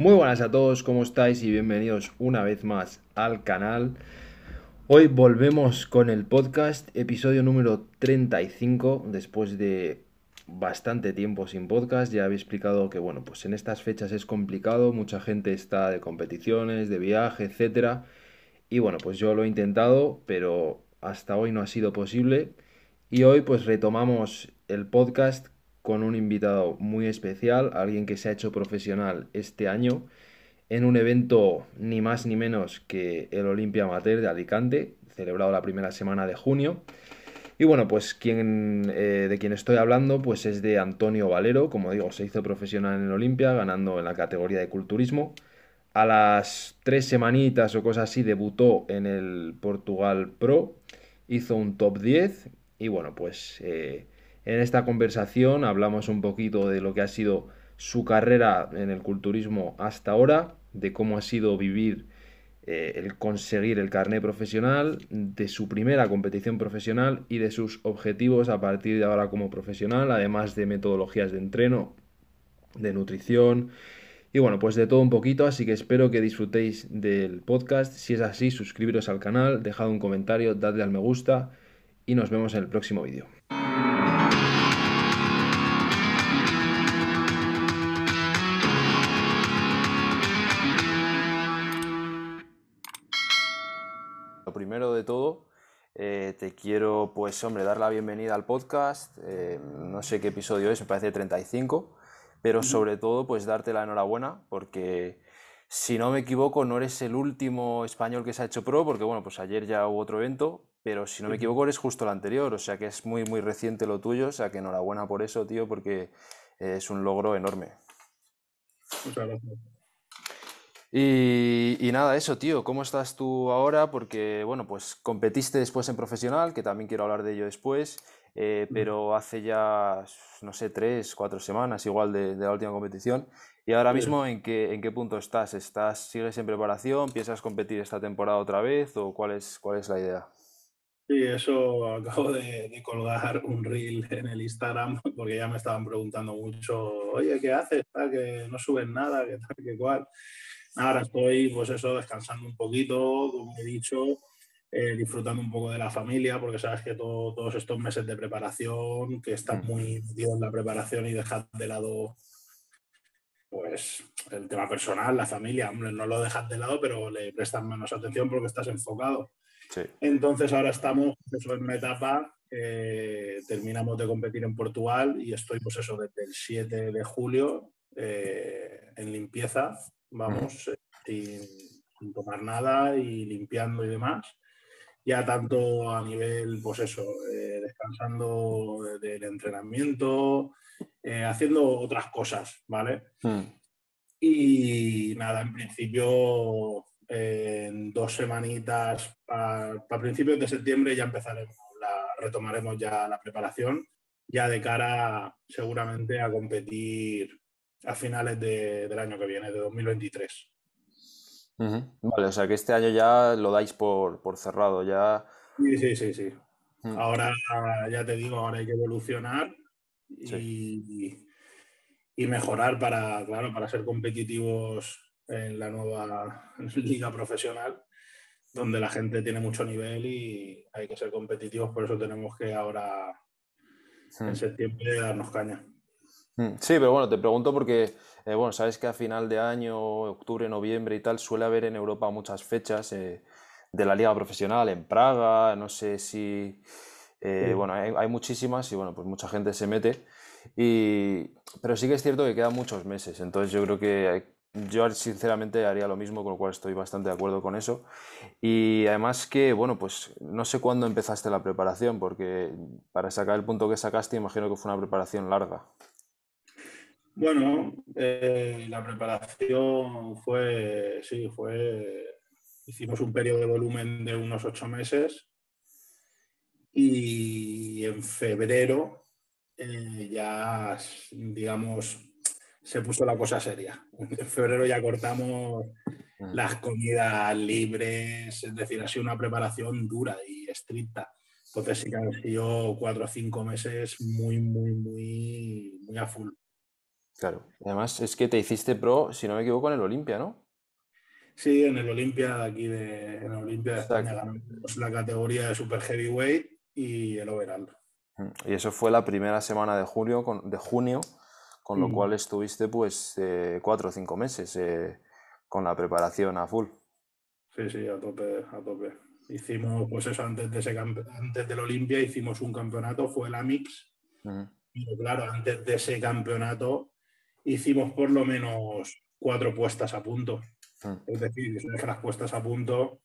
Muy buenas a todos, ¿cómo estáis? Y bienvenidos una vez más al canal. Hoy volvemos con el podcast, episodio número 35, después de bastante tiempo sin podcast. Ya había explicado que, bueno, pues en estas fechas es complicado, mucha gente está de competiciones, de viaje, etc. Y bueno, pues yo lo he intentado, pero hasta hoy no ha sido posible. Y hoy pues retomamos el podcast con un invitado muy especial, alguien que se ha hecho profesional este año en un evento ni más ni menos que el Olimpia Amateur de Alicante, celebrado la primera semana de junio. Y bueno, pues quien, eh, de quien estoy hablando pues es de Antonio Valero, como digo, se hizo profesional en el Olimpia, ganando en la categoría de culturismo. A las tres semanitas o cosas así debutó en el Portugal Pro, hizo un top 10 y bueno, pues eh, en esta conversación hablamos un poquito de lo que ha sido su carrera en el culturismo hasta ahora, de cómo ha sido vivir eh, el conseguir el carnet profesional, de su primera competición profesional y de sus objetivos a partir de ahora como profesional, además de metodologías de entreno, de nutrición y bueno, pues de todo un poquito, así que espero que disfrutéis del podcast. Si es así, suscribiros al canal, dejad un comentario, dadle al me gusta y nos vemos en el próximo vídeo. Primero de todo, eh, te quiero, pues, hombre, dar la bienvenida al podcast. Eh, no sé qué episodio es, me parece 35, pero sobre todo, pues, darte la enhorabuena, porque si no me equivoco, no eres el último español que se ha hecho pro, porque, bueno, pues ayer ya hubo otro evento, pero si no me equivoco, eres justo el anterior, o sea que es muy, muy reciente lo tuyo, o sea que enhorabuena por eso, tío, porque es un logro enorme. Muchas gracias. Y, nada, eso, tío, ¿cómo estás tú ahora? Porque, bueno, pues competiste después en profesional, que también quiero hablar de ello después, eh, pero hace ya, no sé, tres, cuatro semanas igual de, la última competición. ¿Y ahora mismo ¿en qué, en qué punto estás? ¿Estás? ¿Sigues en preparación? ¿Piensas competir esta temporada otra vez? ¿O cuál es, cuál es la idea? Sí, eso acabo de, colgar un reel en el Instagram porque ya me estaban preguntando mucho, oye, ¿qué haces? Que no subes nada, ¿qué tal, qué cual. Ahora estoy, pues eso, descansando un poquito, como he dicho, eh, disfrutando un poco de la familia, porque sabes que todos estos meses de preparación, que estás muy metido en la preparación y dejas de lado pues el tema personal, la familia, hombre, no lo dejas de lado, pero le prestas menos atención porque estás enfocado. Entonces ahora estamos pues eso, en una etapa, terminamos de competir en Portugal y estoy pues eso desde el 7 de julio eh, en limpieza vamos, sin, tomar nada y limpiando y demás. Ya tanto a nivel, pues eso, eh, descansando del entrenamiento, eh, haciendo otras cosas, ¿vale? Hmm. Y nada, en principio, en dos semanitas, para principios de septiembre ya empezaremos, la, retomaremos ya la preparación, ya de cara seguramente a competir a finales del año que viene, de 2023. Vale, o sea que este año ya lo dais por, cerrado, ya. Sí, sí, sí, sí. Ahora ya te digo, ahora hay que evolucionar y, y, mejorar para, claro, para ser competitivos en la nueva liga profesional, donde la gente tiene mucho nivel y hay que ser competitivos, por eso tenemos que ahora en septiembre darnos caña. Mm, sí, pero bueno, te pregunto porque, eh, bueno, sabes que a final de año, octubre, noviembre y tal, suele haber en Europa muchas fechas eh, de la liga profesional, en Praga, no sé si, eh, bueno, hay, muchísimas y bueno, pues mucha gente se mete. Y, pero sí que es cierto que quedan muchos meses, entonces yo creo que yo sinceramente haría lo mismo, con lo cual estoy bastante de acuerdo con eso. Y además que, bueno, pues no sé cuándo empezaste la preparación, porque para sacar el punto que sacaste, imagino que fue una preparación larga. Bueno, eh, la preparación fue, sí, fue, hicimos un periodo de volumen de unos ocho meses y en febrero eh, ya, digamos, se puso la cosa seria. En febrero ya cortamos mm. las comidas libres, es decir, ha sido una preparación dura y estricta. Entonces sí que han sido cuatro o cinco meses muy, muy, muy, muy a full. Claro, además es que te hiciste pro, si no me equivoco, en el Olimpia, ¿no? Sí, en el Olimpia aquí de, en el Olimpia de España ganamos la categoría de Super Heavyweight y el overall. Mm, y eso fue la primera semana de junio, con, de junio, con lo mm. cual estuviste pues eh, cuatro o cinco meses eh, con la preparación a full. Sí, sí, a tope, a tope. Hicimos, pues eso, antes, de ese antes del Olimpia hicimos un campeonato, fue el AMIX. Y claro, antes de ese campeonato hicimos por lo menos cuatro puestas a punto. Es decir, las puestas a punto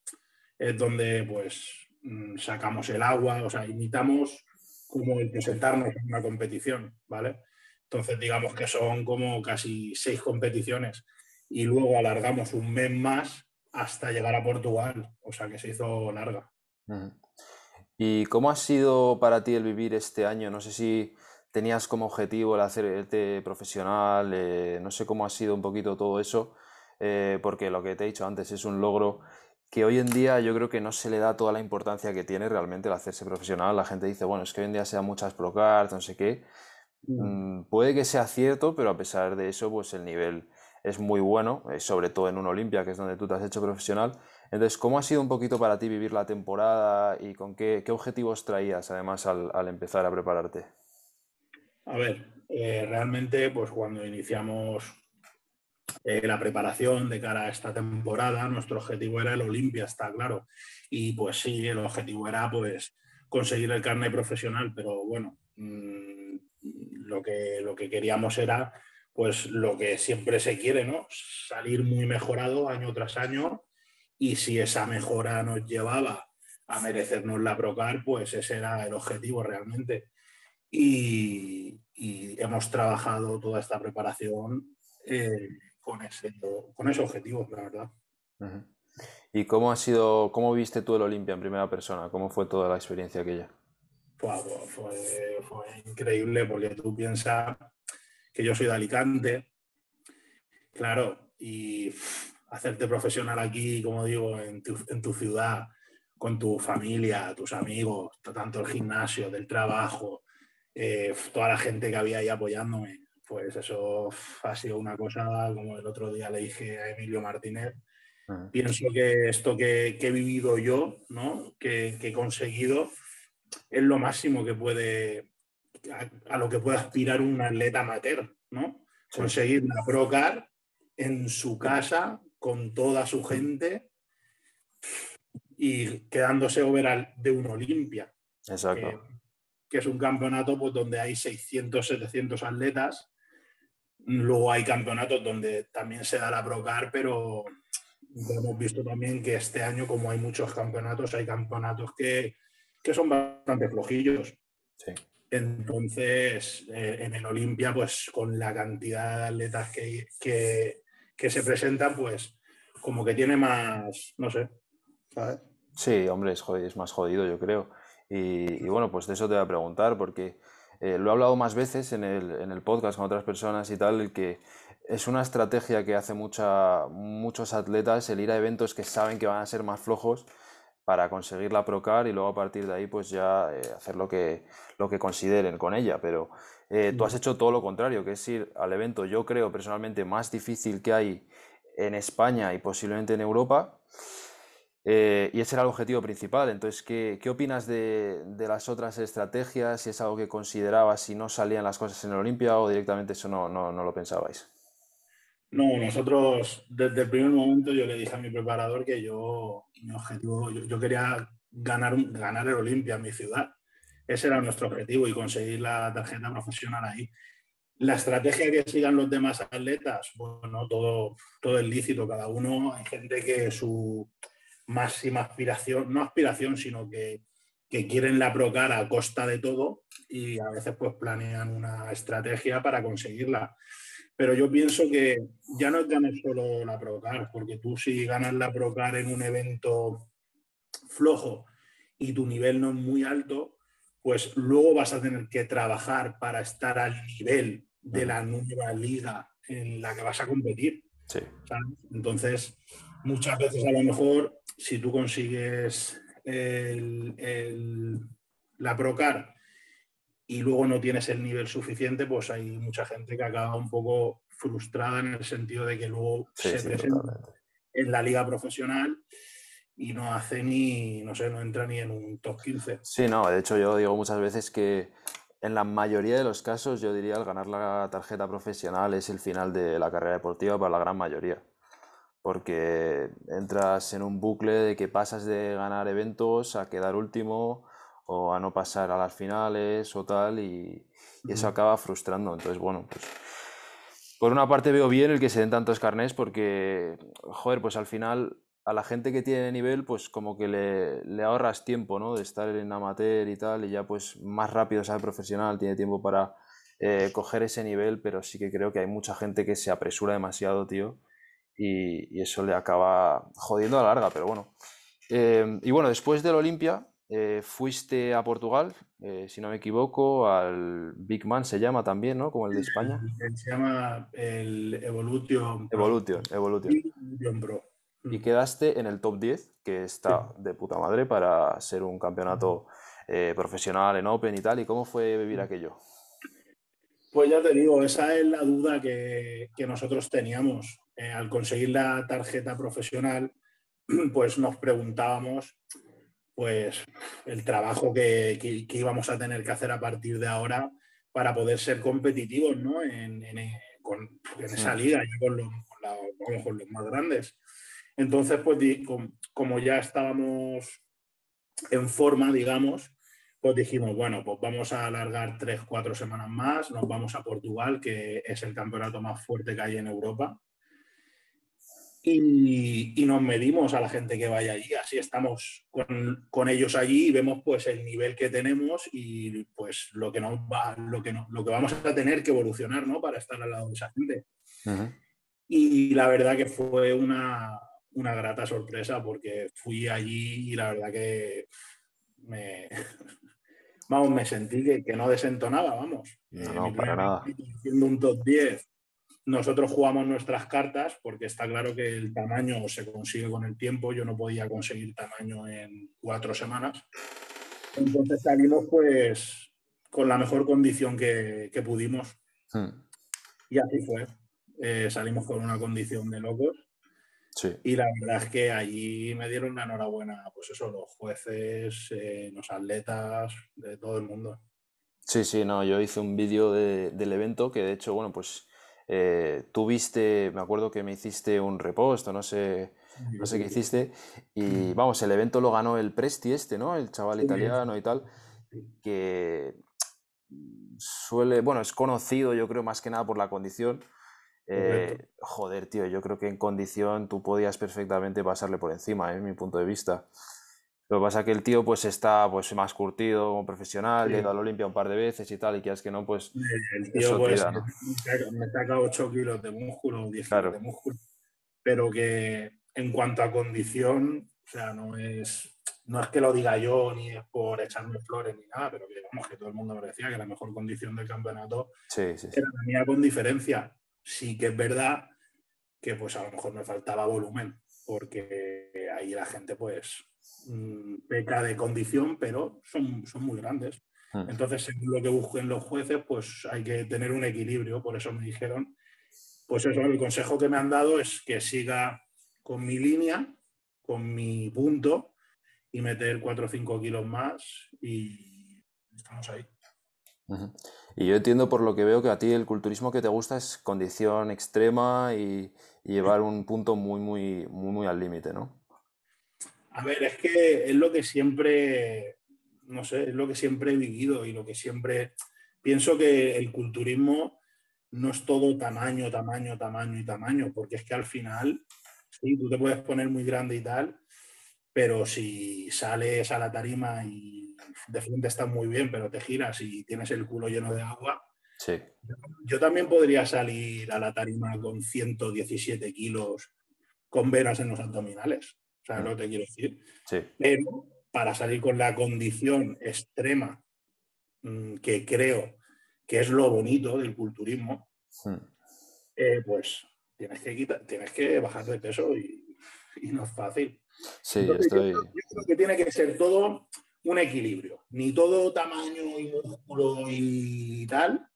es donde pues mm, sacamos el agua, o sea, imitamos como el presentarnos en una competición, ¿vale? Entonces digamos que son como casi seis competiciones y luego alargamos un mes más hasta llegar a Portugal, o sea que se hizo larga. ¿Y cómo ha sido para ti el vivir este año? No sé si tenías como objetivo el hacerte profesional, eh, no sé cómo ha sido un poquito todo eso, eh, porque lo que te he dicho antes es un logro que hoy en día yo creo que no se le da toda la importancia que tiene realmente el hacerse profesional. La gente dice, bueno, es que hoy en día se dan muchas procards, no sé qué. Mm. Mm, puede que sea cierto, pero a pesar de eso, pues el nivel es muy bueno, eh, sobre todo en un Olimpia, que es donde tú te has hecho profesional. Entonces, ¿cómo ha sido un poquito para ti vivir la temporada y con qué, objetivos traías además al, empezar a prepararte? A ver, eh, realmente, pues cuando iniciamos eh, la preparación de cara a esta temporada, nuestro objetivo era el Olimpia, está claro. Y pues sí, el objetivo era pues conseguir el carnet profesional, pero bueno, mm, lo, que, lo que queríamos era pues lo que siempre se quiere, ¿no? Salir muy mejorado año tras año y si esa mejora nos llevaba a merecernos la Procar, pues ese era el objetivo realmente. Y, hemos trabajado toda esta preparación eh, con, ese, con ese objetivo, la verdad. ¿Y cómo ha sido, cómo viste tú el Olimpia en primera persona? ¿Cómo fue toda la experiencia aquella? Fue, fue, fue increíble porque tú piensas que yo soy de Alicante, claro, y hacerte profesional aquí, como digo, en tu, ciudad, con tu familia, tus amigos, tanto el gimnasio, del trabajo, eh, toda la gente que había ahí apoyándome, pues eso ha sido una cosa, como el otro día le dije a Emilio Martínez, pienso que esto que, he vivido yo, ¿no? que, he conseguido, es lo máximo que puede, a, lo que puede aspirar un atleta amateur, ¿no? Conseguir la Procar en su casa con toda su gente y quedándose overall de un Olimpia. Exacto. Que, es un campeonato pues, donde hay 600, 700 atletas. Luego hay campeonatos donde también se da la Procar, pero hemos visto también que este año, como hay muchos campeonatos, hay campeonatos que, que son bastante flojillos. Sí. Entonces, eh, en el Olimpia, pues con la cantidad de atletas que, que, se presentan, pues como que tiene más, no sé, ¿sabes? Sí, hombre, es, es más jodido, yo creo. Y, bueno, pues de eso te voy a preguntar, porque eh, lo he hablado más veces en el, en el, podcast con otras personas y tal, el que es una estrategia que hace mucha, muchos atletas el ir a eventos que saben que van a ser más flojos para conseguir la Procar y luego a partir de ahí pues ya eh, hacer lo que, lo que consideren con ella. Pero eh, tú has hecho todo lo contrario, que es ir al evento, yo creo personalmente más difícil que hay en España y posiblemente en Europa. Eh, y ese era el objetivo principal. Entonces, ¿qué, qué opinas de, de, las otras estrategias? Si es algo que considerabas si no salían las cosas en el Olimpia o directamente eso no, no, no lo pensabais. No, nosotros desde el primer momento yo le dije a mi preparador que yo, mi objetivo, yo, quería ganar, ganar el Olimpia en mi ciudad. Ese era nuestro objetivo y conseguir la tarjeta profesional ahí. La estrategia que sigan los demás atletas, bueno, todo, todo es lícito, cada uno, hay gente que su máxima aspiración, no aspiración, sino que, que quieren la procar a costa de todo y a veces pues planean una estrategia para conseguirla. Pero yo pienso que ya no es ganar solo la Procar, porque tú si ganas la Procar en un evento flojo y tu nivel no es muy alto, pues luego vas a tener que trabajar para estar al nivel de la nueva liga en la que vas a competir. Entonces, muchas veces a lo mejor, si tú consigues el, la Procar y luego no tienes el nivel suficiente, pues hay mucha gente que acaba un poco frustrada en el sentido de que luego se presenta en la liga profesional y no hace ni, no sé, no entra ni en un top 15. Sí, no, de hecho yo digo muchas veces que en la mayoría de los casos yo diría el ganar la tarjeta profesional es el final de la carrera deportiva para la gran mayoría. Porque entras en un bucle de que pasas de ganar eventos a quedar último o a no pasar a las finales o tal y, eso acaba frustrando. Entonces, bueno, pues por una parte veo bien el que se den tantos carnés porque, joder, pues al final a la gente que tiene nivel, pues como que le, ahorras tiempo, ¿no? De estar en amateur y tal, y ya pues más rápido sale profesional, tiene tiempo para eh, coger ese nivel, pero sí que creo que hay mucha gente que se apresura demasiado, tío, y, eso le acaba jodiendo a la larga, pero bueno. Eh, y bueno, después del Olimpia, eh, fuiste a Portugal, si no me equivoco, al Big Man se llama también, ¿no? Como el de España. Se llama el Evolution. Evolution, Evolution. Evolution Pro y quedaste en el top 10, que está de puta madre para ser un campeonato eh, profesional en Open y tal. ¿Y cómo fue vivir aquello? Pues ya te digo, esa es la duda que, nosotros teníamos. Eh, al conseguir la tarjeta profesional, pues nos preguntábamos pues el trabajo que, íbamos a tener que hacer a partir de ahora para poder ser competitivos ¿no? en, esa liga, con con los más grandes. Entonces, pues como ya estábamos en forma, digamos, pues dijimos, bueno, pues vamos a alargar tres, cuatro semanas más, nos vamos a Portugal, que es el campeonato más fuerte que hay en Europa. Y, nos medimos a la gente que vaya allí, así estamos con, ellos allí y vemos pues el nivel que tenemos y pues lo que nos va, lo que, lo que vamos a tener que evolucionar, ¿no? Para estar al lado de esa gente. Y la verdad que fue una, una grata sorpresa porque fui allí y la verdad que me, vamos, me sentí que, no desentonaba, vamos. No, eh, para nada. Siendo un top 10, nosotros jugamos nuestras cartas porque está claro que el tamaño se consigue con el tiempo. Yo no podía conseguir tamaño en cuatro semanas. Entonces salimos pues con la mejor condición que, pudimos. Hmm. Y así fue. Eh, salimos con una condición de locos y la verdad es que allí me dieron una enhorabuena, pues eso, los jueces, eh, los atletas, de todo el mundo. Sí, sí, no, yo hice un vídeo del evento que de hecho, bueno, pues eh, tuviste, me acuerdo que me hiciste un repost, no sé, no sé qué hiciste, y vamos, el evento lo ganó el Presti este, ¿no? El chaval italiano y tal, que suele, bueno, es conocido yo creo más que nada por la condición, eh, joder, tío, yo creo que en condición tú podías perfectamente pasarle por encima, ¿eh? mi punto de vista. Lo que pasa es que el tío pues está pues más curtido como profesional, sí. ha ido al Olimpia un par de veces y tal, y que es que no, pues... El tío pues, me saca 8 kilos de músculo, 10 kilos de músculo, pero que en cuanto a condición, o sea, no es, no es que lo diga yo ni es por echarme flores ni nada, pero que vamos, que todo el mundo me decía que la mejor condición del campeonato sí, sí, era la mía con diferencia. Sí que es verdad que pues a lo mejor me faltaba volumen, porque ahí la gente pues peca de condición, pero son, son muy grandes. Hmm. Entonces, según lo que busquen los jueces, pues hay que tener un equilibrio. Por eso me dijeron, pues eso, el consejo que me han dado es que siga con mi línea, con mi punto y meter 4 o 5 kilos más y estamos ahí. Y yo entiendo por lo que veo que a ti el culturismo que te gusta es condición extrema y, llevar un punto muy, muy, muy, muy al límite, ¿no? A ver, es que es lo que siempre, no sé, es lo que siempre he vivido y lo que siempre pienso que el culturismo no es todo tamaño, tamaño, tamaño y tamaño, porque es que al final, sí, tú te puedes poner muy grande y tal, pero si sales a la tarima y de frente estás muy bien, pero te giras y tienes el culo lleno de agua, sí. yo, también podría salir a la tarima con 117 kilos con venas en los abdominales. O sea, no te quiero decir. Sí. Pero para salir con la condición extrema mm, que creo que es lo bonito del culturismo, mm. eh, pues tienes que, tienes que bajar de peso y no es fácil. Sí, estoy... Yo, creo que tiene que ser todo un equilibrio. Ni todo tamaño y músculo y tal,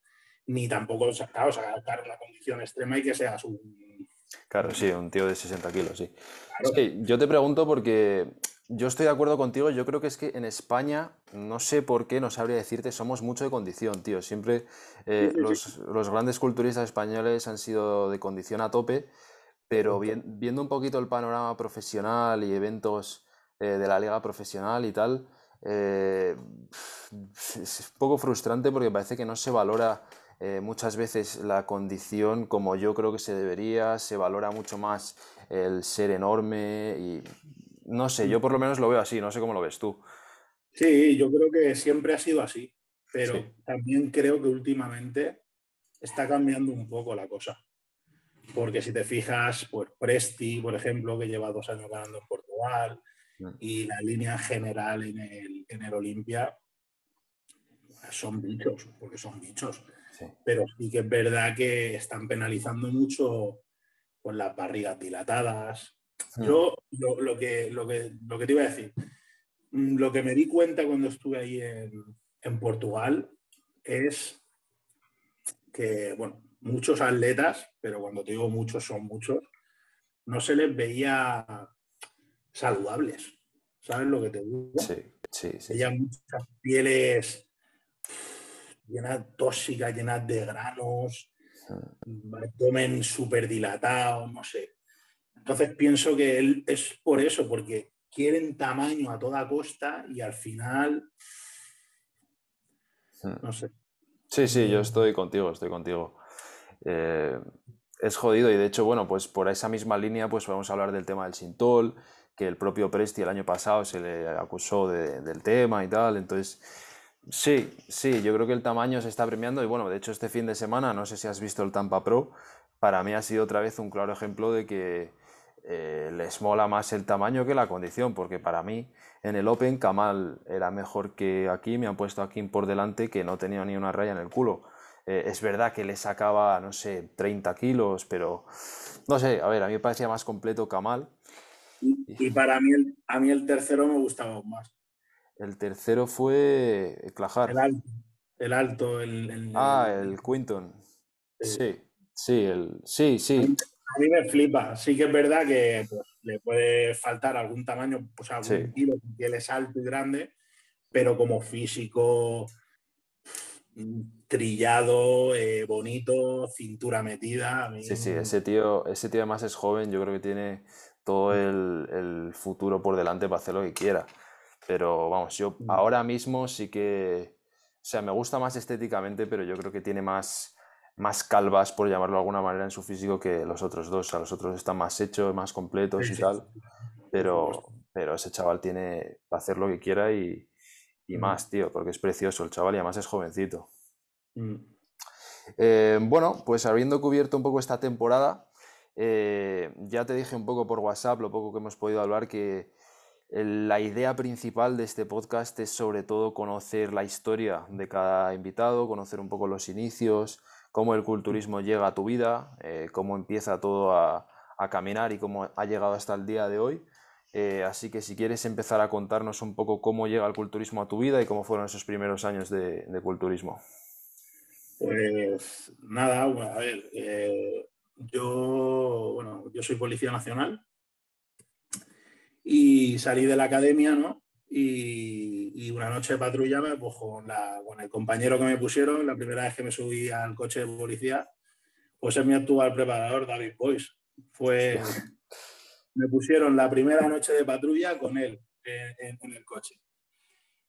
ni tampoco, claro, sacar una condición extrema y que seas un... Claro, sí, un tío de 60 kilos, sí. Es que yo te pregunto porque yo estoy de acuerdo contigo, yo creo que es que en España, no sé por qué, no sabría decirte, somos mucho de condición, tío. Siempre eh, los, los, grandes culturistas españoles han sido de condición a tope, pero viendo un poquito el panorama profesional y eventos eh, de la liga profesional y tal, eh, es un poco frustrante porque parece que no se valora muchas veces la condición como yo creo que se debería, se valora mucho más el ser enorme y no sé, yo por lo menos lo veo así, no sé cómo lo ves tú. Sí, yo creo que siempre ha sido así, pero también creo que últimamente está cambiando un poco la cosa. Porque si te fijas, pues Presti, por ejemplo, que lleva dos años ganando en Portugal, mm. y la línea general en el, en el Olimpia, son bichos, porque son bichos. Pero sí que es verdad que están penalizando mucho con las barrigas dilatadas, Mm. Yo lo, que, lo, que, lo que te iba a decir, mm, lo que me di cuenta cuando estuve ahí en, Portugal es que, bueno, muchos atletas, pero cuando te digo muchos son muchos, no se les veía saludables. ¿Sabes lo que te digo? Sí, sí, sí. Veía muchas pieles llenas tóxicas, llenas de granos, abdomen súper dilatado, no sé. Entonces pienso que él es por eso, porque quieren tamaño a toda costa y al final, no sé. Sí, sí, yo estoy contigo, estoy contigo. Eh, es jodido y de hecho, bueno, pues por esa misma línea pues vamos a hablar del tema del Sintol, que el propio Presti el año pasado se le acusó del tema y tal, entonces... Sí, sí, yo creo que el tamaño se está premiando y bueno, de hecho este fin de semana, no sé si has visto el Tampa Pro, para mí ha sido otra vez un claro ejemplo de que eh, les mola más el tamaño que la condición, porque para mí en el Open Kamal era mejor que aquí, me han puesto aquí por delante que no tenía ni una raya en el culo. Eh, es verdad que le sacaba, no sé, 30 kilos, pero no sé, a ver, a mí me parecía más completo Kamal. Y, para mí a mí el tercero me gustaba más. El tercero fue Clajar. El alto, el alto, el... ah, el Quinton. Sí, sí, el, sí, sí. A mí me flipa. Sí que es verdad que pues, le puede faltar algún tamaño, pues algún kilo, porque él es alto y grande, pero como físico trillado, eh, bonito, cintura metida. Sí, sí, ese tío, ese tío además es joven, yo creo que tiene todo el, el, futuro por delante para hacer lo que quiera. Pero vamos, yo mm. ahora mismo sí que, o sea, me gusta más estéticamente, pero yo creo que tiene más, más calvas, por llamarlo de alguna manera, en su físico que los otros dos. O sea, los otros están más hechos, más completos y tal. Pero, pero ese chaval tiene para hacer lo que quiera y, y más, tío, porque es precioso el chaval y además es jovencito. Mm. Eh, bueno, pues habiendo cubierto un poco esta temporada, eh, ya te dije un poco por WhatsApp, lo poco que hemos podido hablar, que la idea principal de este podcast es sobre todo conocer la historia de cada invitado, conocer un poco los inicios, cómo el culturismo llega a tu vida, eh, cómo empieza todo a, caminar y cómo ha llegado hasta el día de hoy. Eh, así que si quieres empezar a contarnos un poco cómo llega el culturismo a tu vida y cómo fueron esos primeros años de, culturismo. Pues nada, a ver, eh, yo, bueno, yo soy policía nacional y salí de la academia, ¿no? Y, una noche de patrulla me, pues, con, el compañero que me pusieron, la primera vez que me subí al coche de policía, pues es mi actual preparador, David Boyce. Fue, me pusieron la primera noche de patrulla con él en, el coche.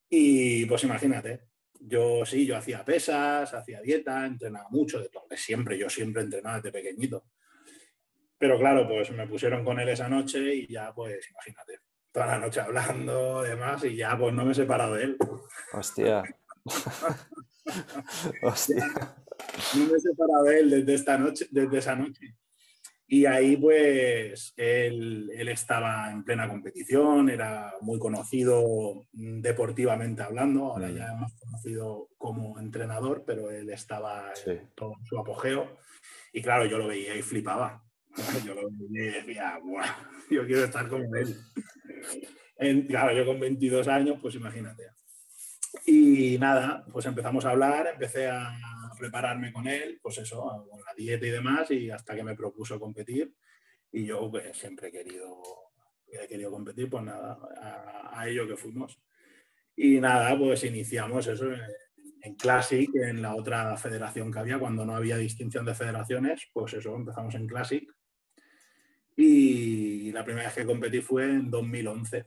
Y pues imagínate, yo sí, yo hacía pesas, hacía dieta, entrenaba mucho, de todo, siempre, yo siempre entrenaba desde pequeñito. Pero claro, pues me pusieron con él esa noche y ya, pues imagínate, toda la noche hablando, demás, y ya pues no me he separado de él. Hostia. Hostia. No me he separado de él desde esta noche, desde esa noche. Y ahí pues él, él, estaba en plena competición, era muy conocido deportivamente hablando, ahora mm. ya más conocido como entrenador, pero él estaba en todo su apogeo. Y claro, yo lo veía y flipaba. Yo lo veía y decía, yo quiero estar como él claro, yo con 22 años, pues imagínate. Y nada, pues empezamos a hablar, empecé a prepararme con él, pues eso, con la dieta y demás, y hasta que me propuso competir. Y yo pues, siempre he querido, he querido competir, pues nada, a, ello que fuimos. Y nada, pues iniciamos eso en, Classic, en la otra federación que había, cuando no había distinción de federaciones, pues eso, empezamos en Classic. Y la primera vez que competí fue en 2011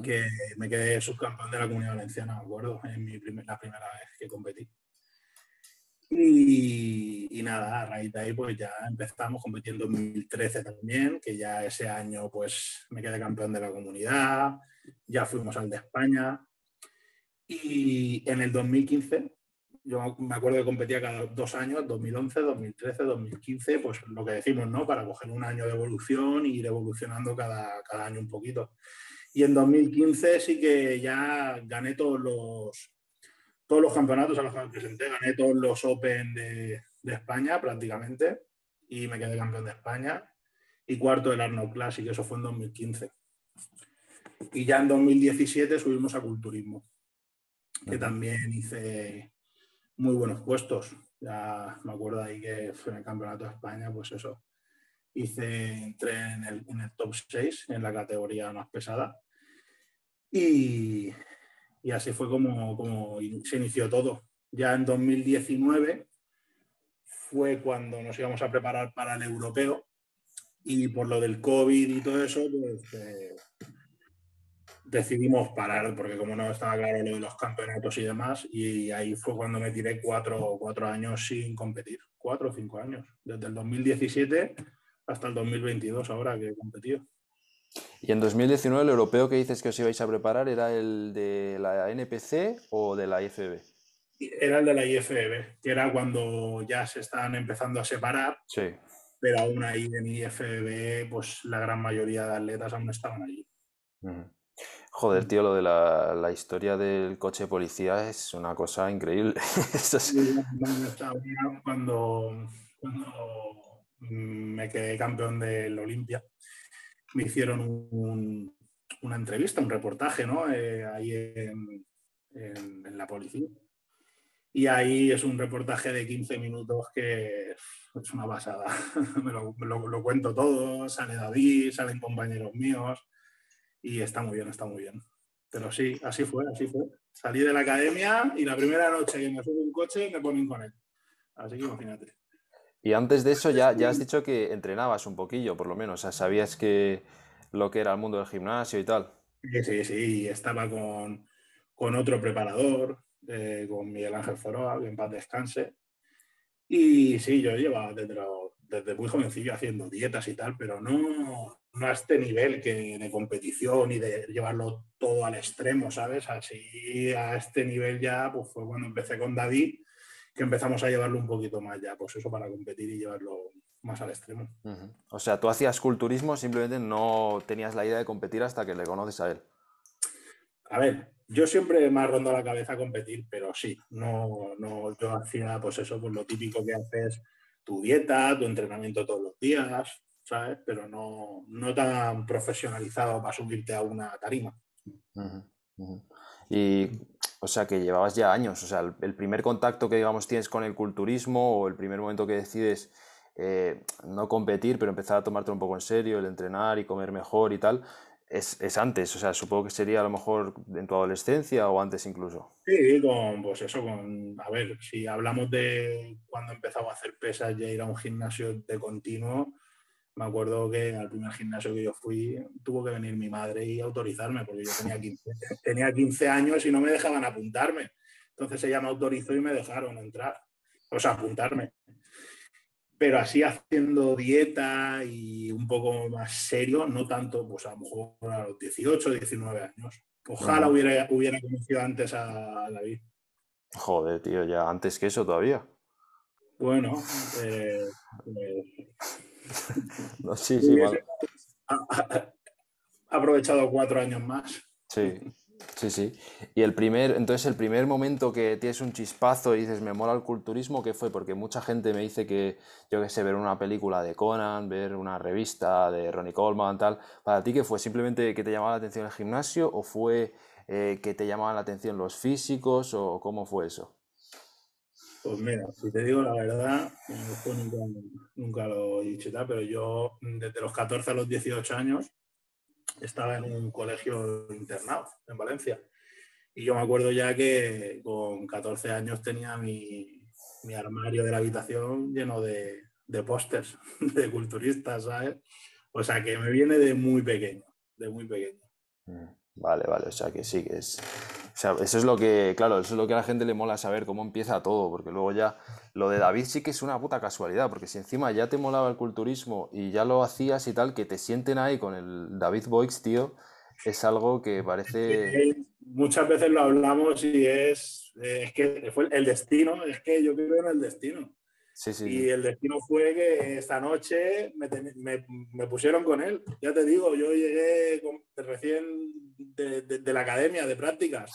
que me quedé subcampeón de la Comunidad Valenciana, me acuerdo, en mi la primera vez que competí. Y, nada, a raíz de ahí pues ya empezamos compitiendo en 2013 también, que ya ese año pues me quedé campeón de la comunidad, ya fuimos al de España. Y en el 2015, yo me acuerdo que competía cada dos años, 2011, 2013, 2015, pues lo que decimos, ¿no? Para coger un año de evolución y ir evolucionando cada, cada año un poquito. Y en 2015 sí que ya gané todos los, todos los campeonatos a los que me presenté, gané todos los Open de, España prácticamente y me quedé campeón de España y cuarto del Arnold Classic, eso fue en 2015. Y ya en 2017 subimos a Culturismo, que también hice muy buenos puestos. Ya me acuerdo ahí que fue en el Campeonato de España, pues eso, hice, entré en el, top 6 en la categoría más pesada. Y, así fue como, como se inició todo. Ya en 2019 fue cuando nos íbamos a preparar para el europeo y por lo del COVID y todo eso, pues eh, decidimos parar porque como no estaba claro lo de los campeonatos y demás, y ahí fue cuando me tiré cuatro, cuatro años sin competir, cuatro o cinco años, desde el 2017 hasta el 2022 ahora que he competido. Y en 2019 el europeo que dices que os ibais a preparar era el de la NPC o de la IFB? Era el de la IFB, que era cuando ya se estaban empezando a separar. Sí. Pero aún ahí en IFB, pues la gran mayoría de atletas aún estaban allí. Joder, tío, lo de la, historia del coche policía es una cosa increíble. cuando, cuando me quedé campeón del Olimpia, me hicieron una entrevista, un reportaje, ¿no? Eh, ahí en, la policía. Y ahí es un reportaje de 15 minutos que es una pasada. me, lo, cuento todo, sale David, salen compañeros míos y está muy bien, está muy bien. Pero sí, así fue, así fue. Salí de la academia y la primera noche que me subo un coche me ponen con él. Así que imagínate. Y antes de eso ya, ya has dicho que entrenabas un poquillo, por lo menos. O sea, sabías que lo que era el mundo del gimnasio y tal. Sí, sí, sí. Estaba con, otro preparador, eh, con Miguel Ángel Foroa, que en paz descanse. Y sí, yo llevaba desde, desde muy jovencillo haciendo dietas y tal, pero no, no a este nivel que de competición y de llevarlo todo al extremo, ¿sabes? Así a este nivel ya pues fue cuando empecé con David que empezamos a llevarlo un poquito más ya, pues eso para competir y llevarlo más al extremo. O sea, tú hacías culturismo, simplemente no tenías la idea de competir hasta que le conoces a él. A ver, yo siempre me ha rondado la cabeza competir, pero sí, no, no, yo hacía pues eso, pues lo típico que haces, tu dieta, tu entrenamiento todos los días, ¿sabes? Pero no, no tan profesionalizado para subirte a una tarima. Y o sea, que llevabas ya años. O sea, el, primer contacto que, digamos, tienes con el culturismo o el primer momento que decides eh, no competir, pero empezar a tomarte un poco en serio, el entrenar y comer mejor y tal, es, antes. O sea, supongo que sería a lo mejor en tu adolescencia o antes incluso. Sí, con, pues eso, con, a ver, si hablamos de cuando empezaba a hacer pesas y a ir a un gimnasio de continuo, me acuerdo que al primer gimnasio que yo fui tuvo que venir mi madre y autorizarme, porque yo tenía 15, tenía 15 años y no me dejaban apuntarme. Entonces ella me autorizó y me dejaron entrar, o sea, apuntarme. Pero así haciendo dieta y un poco más serio, no tanto, pues a lo mejor a los 18, 19 años. Ojalá hubiera, hubiera conocido antes a David. Joder, tío, ya antes que eso todavía. Bueno, eh, pues, no, sí, sí, aprovechado cuatro años más. Sí. Sí, sí. Y el primer, entonces el primer momento que tienes un chispazo y dices, me mola el culturismo, ¿qué fue? Porque mucha gente me dice que, yo qué sé, ver una película de Conan, ver una revista de Ronnie Coleman, tal. ¿Para ti qué fue? ¿Simplemente que te llamaba la atención el gimnasio o fue eh, que te llamaban la atención los físicos o cómo fue eso? Pues mira, si te digo la verdad, nunca, nunca, lo he dicho, pero yo desde los 14 a los 18 años estaba en un colegio internado en Valencia. Y yo me acuerdo ya que con 14 años tenía mi, mi armario de la habitación lleno de, de pósters de culturistas, ¿sabes? O sea que me viene de muy pequeño, de muy pequeño. Mm, vale, vale, o sea que sí, que es, eso es lo que, claro, eso es lo que a la gente le mola saber cómo empieza todo, porque luego ya lo de David sí que es una puta casualidad, porque si encima ya te molaba el culturismo y ya lo hacías y tal, que te sienten ahí con el David Boix, tío, es algo que parece... Muchas veces lo hablamos y es, es que fue el destino, es que yo creo en el destino. Sí, sí, y el destino fue que esta noche me, me, me, pusieron con él. Ya te digo, yo llegué recién de, de, la academia de prácticas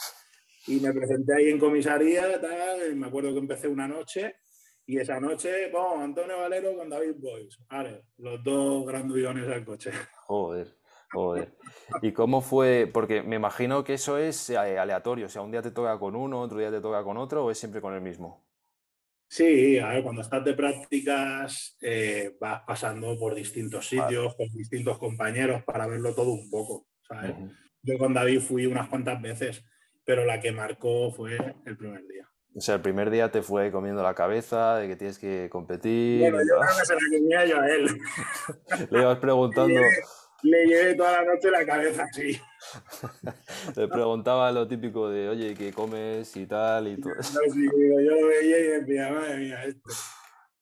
y me presenté ahí en comisaría, tal, me acuerdo que empecé una noche y esa noche, vamos, Antonio Valero con David Boyce. Vale, los dos grandullones al coche. Joder. Joder. ¿Y cómo fue? Porque me imagino que eso es eh, aleatorio. O sea, un día te toca con uno, otro día te toca con otro, o es siempre con el mismo. Sí, a ver, cuando estás de prácticas eh, vas pasando por distintos sitios, con distintos compañeros para verlo todo un poco. ¿sabes? Yo con David fui unas cuantas veces, pero la que marcó fue el primer día. O sea, el primer día te fue comiendo la cabeza de que tienes que competir. Bueno, yo creo que se la comía yo a él. Le ibas preguntando le llevé toda la noche la cabeza así. Le preguntaba lo típico de, oye, ¿qué comes y tal? Y todo. No, sí, yo lo veía y decía, madre mía, esto.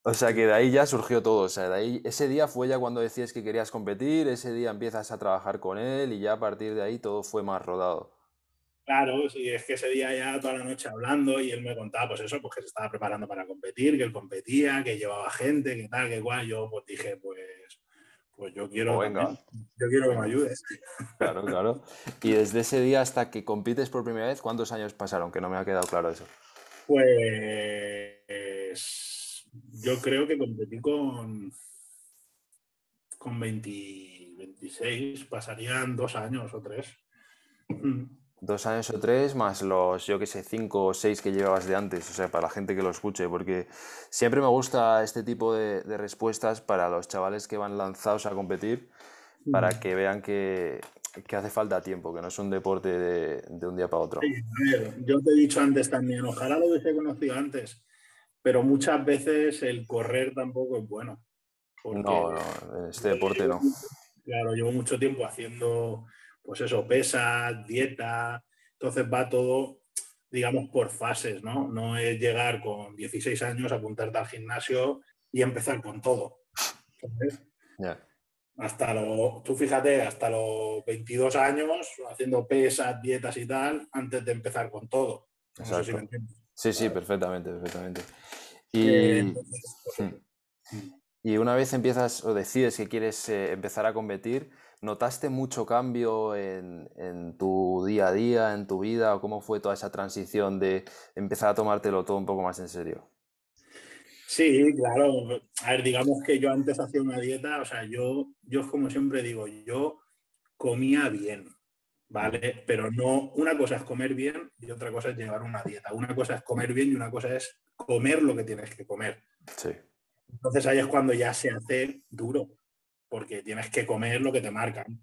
O sea que de ahí ya surgió todo. O sea, de ahí, ese día fue ya cuando decías que querías competir, ese día empiezas a trabajar con él y ya a partir de ahí todo fue más rodado. Claro, sí, es que ese día ya toda la noche hablando y él me contaba, pues eso, pues que se estaba preparando para competir, que él competía, que llevaba gente, que tal, que igual. Yo pues dije, pues pues yo quiero, pues yo quiero que me ayudes. Claro, claro. Y desde ese día hasta que compites por primera vez, ¿cuántos años pasaron? Que no me ha quedado claro eso. Pues yo creo que competí con, con 26, pasarían dos años o tres. Dos años o tres más los, yo que sé, cinco o seis que llevabas de antes, o sea, para la gente que lo escuche, porque siempre me gusta este tipo de, respuestas para los chavales que van lanzados a competir, para que vean que, hace falta tiempo, que no es un deporte de, un día para otro. yo te he dicho antes también, ojalá lo hubiese conocido antes, pero muchas veces el correr tampoco es bueno. No, no, este deporte no. Claro, llevo mucho tiempo haciendo pues eso, pesas, dieta, entonces va todo, digamos, por fases, ¿no? No es llegar con 16 años, apuntarte al gimnasio y empezar con todo. Hasta lo, tú fíjate, hasta los 22 años haciendo pesas, dietas y tal, antes de empezar con todo. sí, sí, perfectamente, perfectamente. Y, eh, pues, hmm. y, una vez empiezas o decides que quieres eh, empezar a competir, ¿Notaste mucho cambio en, tu día a día, en tu vida? ¿O cómo fue toda esa transición de empezar a tomártelo todo un poco más en serio? Sí, claro. A ver, digamos que yo antes hacía una dieta, o sea, yo, yo como siempre digo, yo comía bien, ¿vale? Pero no, una cosa es comer bien y otra cosa es llevar una dieta. Una cosa es comer bien y una cosa es comer lo que tienes que comer. Sí. Entonces ahí es cuando ya se hace duro porque tienes que comer lo que te marcan.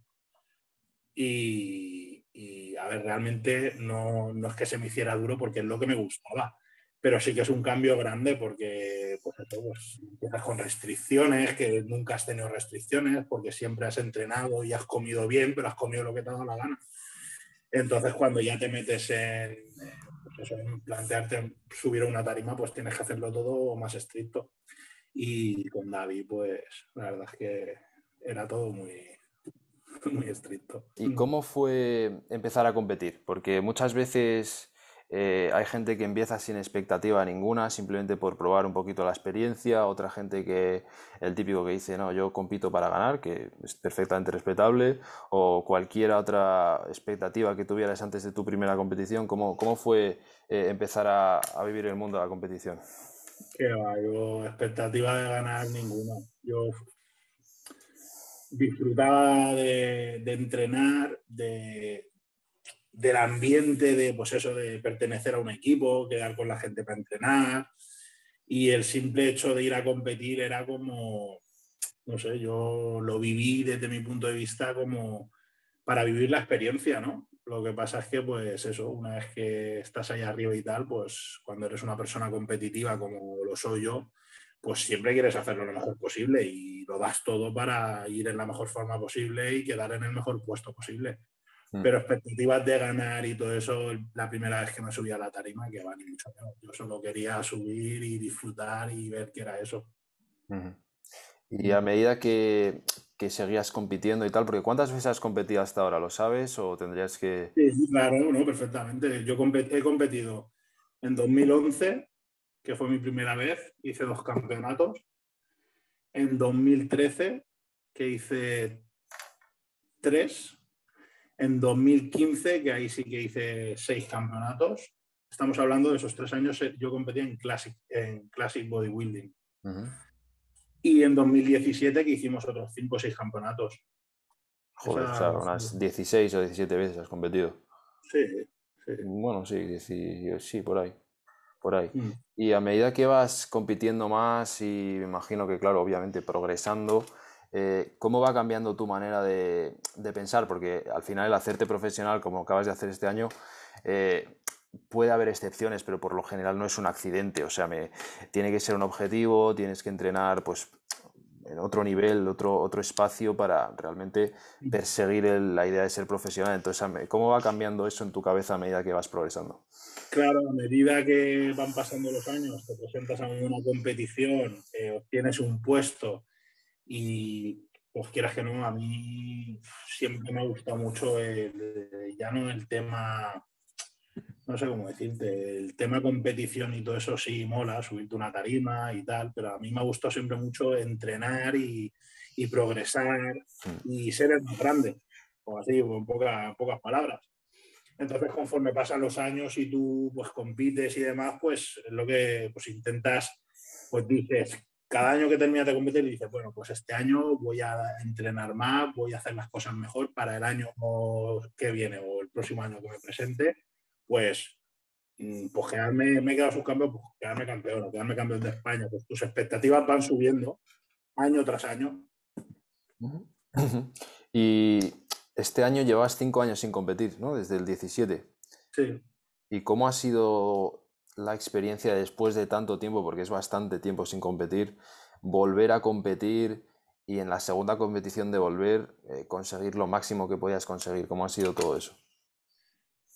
Y, a ver, realmente no, es que se me hiciera duro porque es lo que me gustaba, pero sí que es un cambio grande porque pues pues, empiezas con restricciones, que nunca has tenido restricciones, porque siempre has entrenado y has comido bien, pero has comido lo que te ha dado la gana. Entonces, cuando ya te metes en, pues en plantearte subir a una tarima, pues tienes que hacerlo todo más estricto. Y con David, pues la verdad es que era todo muy, muy estricto. ¿Y cómo fue empezar a competir? Porque muchas veces eh, hay gente que empieza sin expectativa ninguna, simplemente por probar un poquito la experiencia, otra gente que el típico que dice, no, yo compito para ganar, que es perfectamente respetable, o cualquier otra expectativa que tuvieras antes de tu primera competición, ¿cómo, cómo fue eh, empezar a, vivir el mundo de la competición? Que va, yo expectativa de ganar ninguna. Yo disfrutaba de entrenar, de, del ambiente de, pues eso, de pertenecer a un equipo, quedar con la gente para entrenar. Y el simple hecho de ir a competir era como, no sé, yo lo viví desde mi punto de vista como para vivir la experiencia, ¿no? Lo que pasa es que, pues eso, una vez que estás ahí arriba y tal, pues cuando eres una persona competitiva como lo soy yo, pues siempre quieres hacerlo lo mejor posible y lo das todo para ir en la mejor forma posible y quedar en el mejor puesto posible. Mm. Pero expectativas de ganar y todo eso, la primera vez que me subí a la tarima, que va ni mucho menos. Yo solo quería subir y disfrutar y ver qué era eso. Y a medida que, que, seguías compitiendo y tal, porque ¿cuántas veces has competido hasta ahora? ¿Lo sabes o tendrías que...? Sí, claro, no, perfectamente. Yo he competido en 2011, que fue mi primera vez, hice dos campeonatos. En 2013, que hice tres en 2015, que ahí sí que hice seis campeonatos. Estamos hablando de esos tres años, eh, yo competía en Classic, en classic Bodybuilding. Y en 2017 que hicimos otros cinco o seis campeonatos. Joder, o sea, unas 16 o 17 veces has competido. Sí, sí. Bueno, sí, sí, por ahí. Por ahí. Mm. Y a medida que vas compitiendo más y me imagino que, claro, obviamente progresando, eh, ¿Cómo va cambiando tu manera de, pensar? Porque al final el hacerte profesional, como acabas de hacer este año, eh, puede haber excepciones, pero por lo general no es un accidente. O sea, me, tiene que ser un objetivo, tienes que entrenar pues, en otro nivel, otro, otro espacio para realmente perseguir la idea de ser profesional. Entonces, ¿cómo va cambiando eso en tu cabeza a medida que vas progresando? Claro, a medida que van pasando los años, te presentas a una competición, eh, obtienes un puesto y pues quieras que no, a mí siempre me ha gustado mucho el, ya no el tema, no sé cómo decirte, el tema competición y todo eso sí mola, subirte una tarima y tal, pero a mí me ha gustado siempre mucho entrenar y, progresar y ser el más grande, o así, en pocas palabras. Entonces, conforme pasan los años y tú pues compites y demás, pues lo que pues intentas, pues dices, cada año que terminas de competir dices, bueno, pues este año voy a entrenar más, voy a hacer las cosas mejor para el año que viene o el próximo año que me presente, pues, mm, pues quedarme, me he quedado subcampeón, pues quedarme campeón o quedarme campeón de España, pues tus expectativas van subiendo año tras año. Y este año llevas cinco años sin competir, ¿no? Desde el 17. Sí. ¿Y cómo ha sido la experiencia después de tanto tiempo, porque es bastante tiempo sin competir, volver a competir y en la segunda competición de volver eh, conseguir lo máximo que podías conseguir? ¿Cómo ha sido todo eso?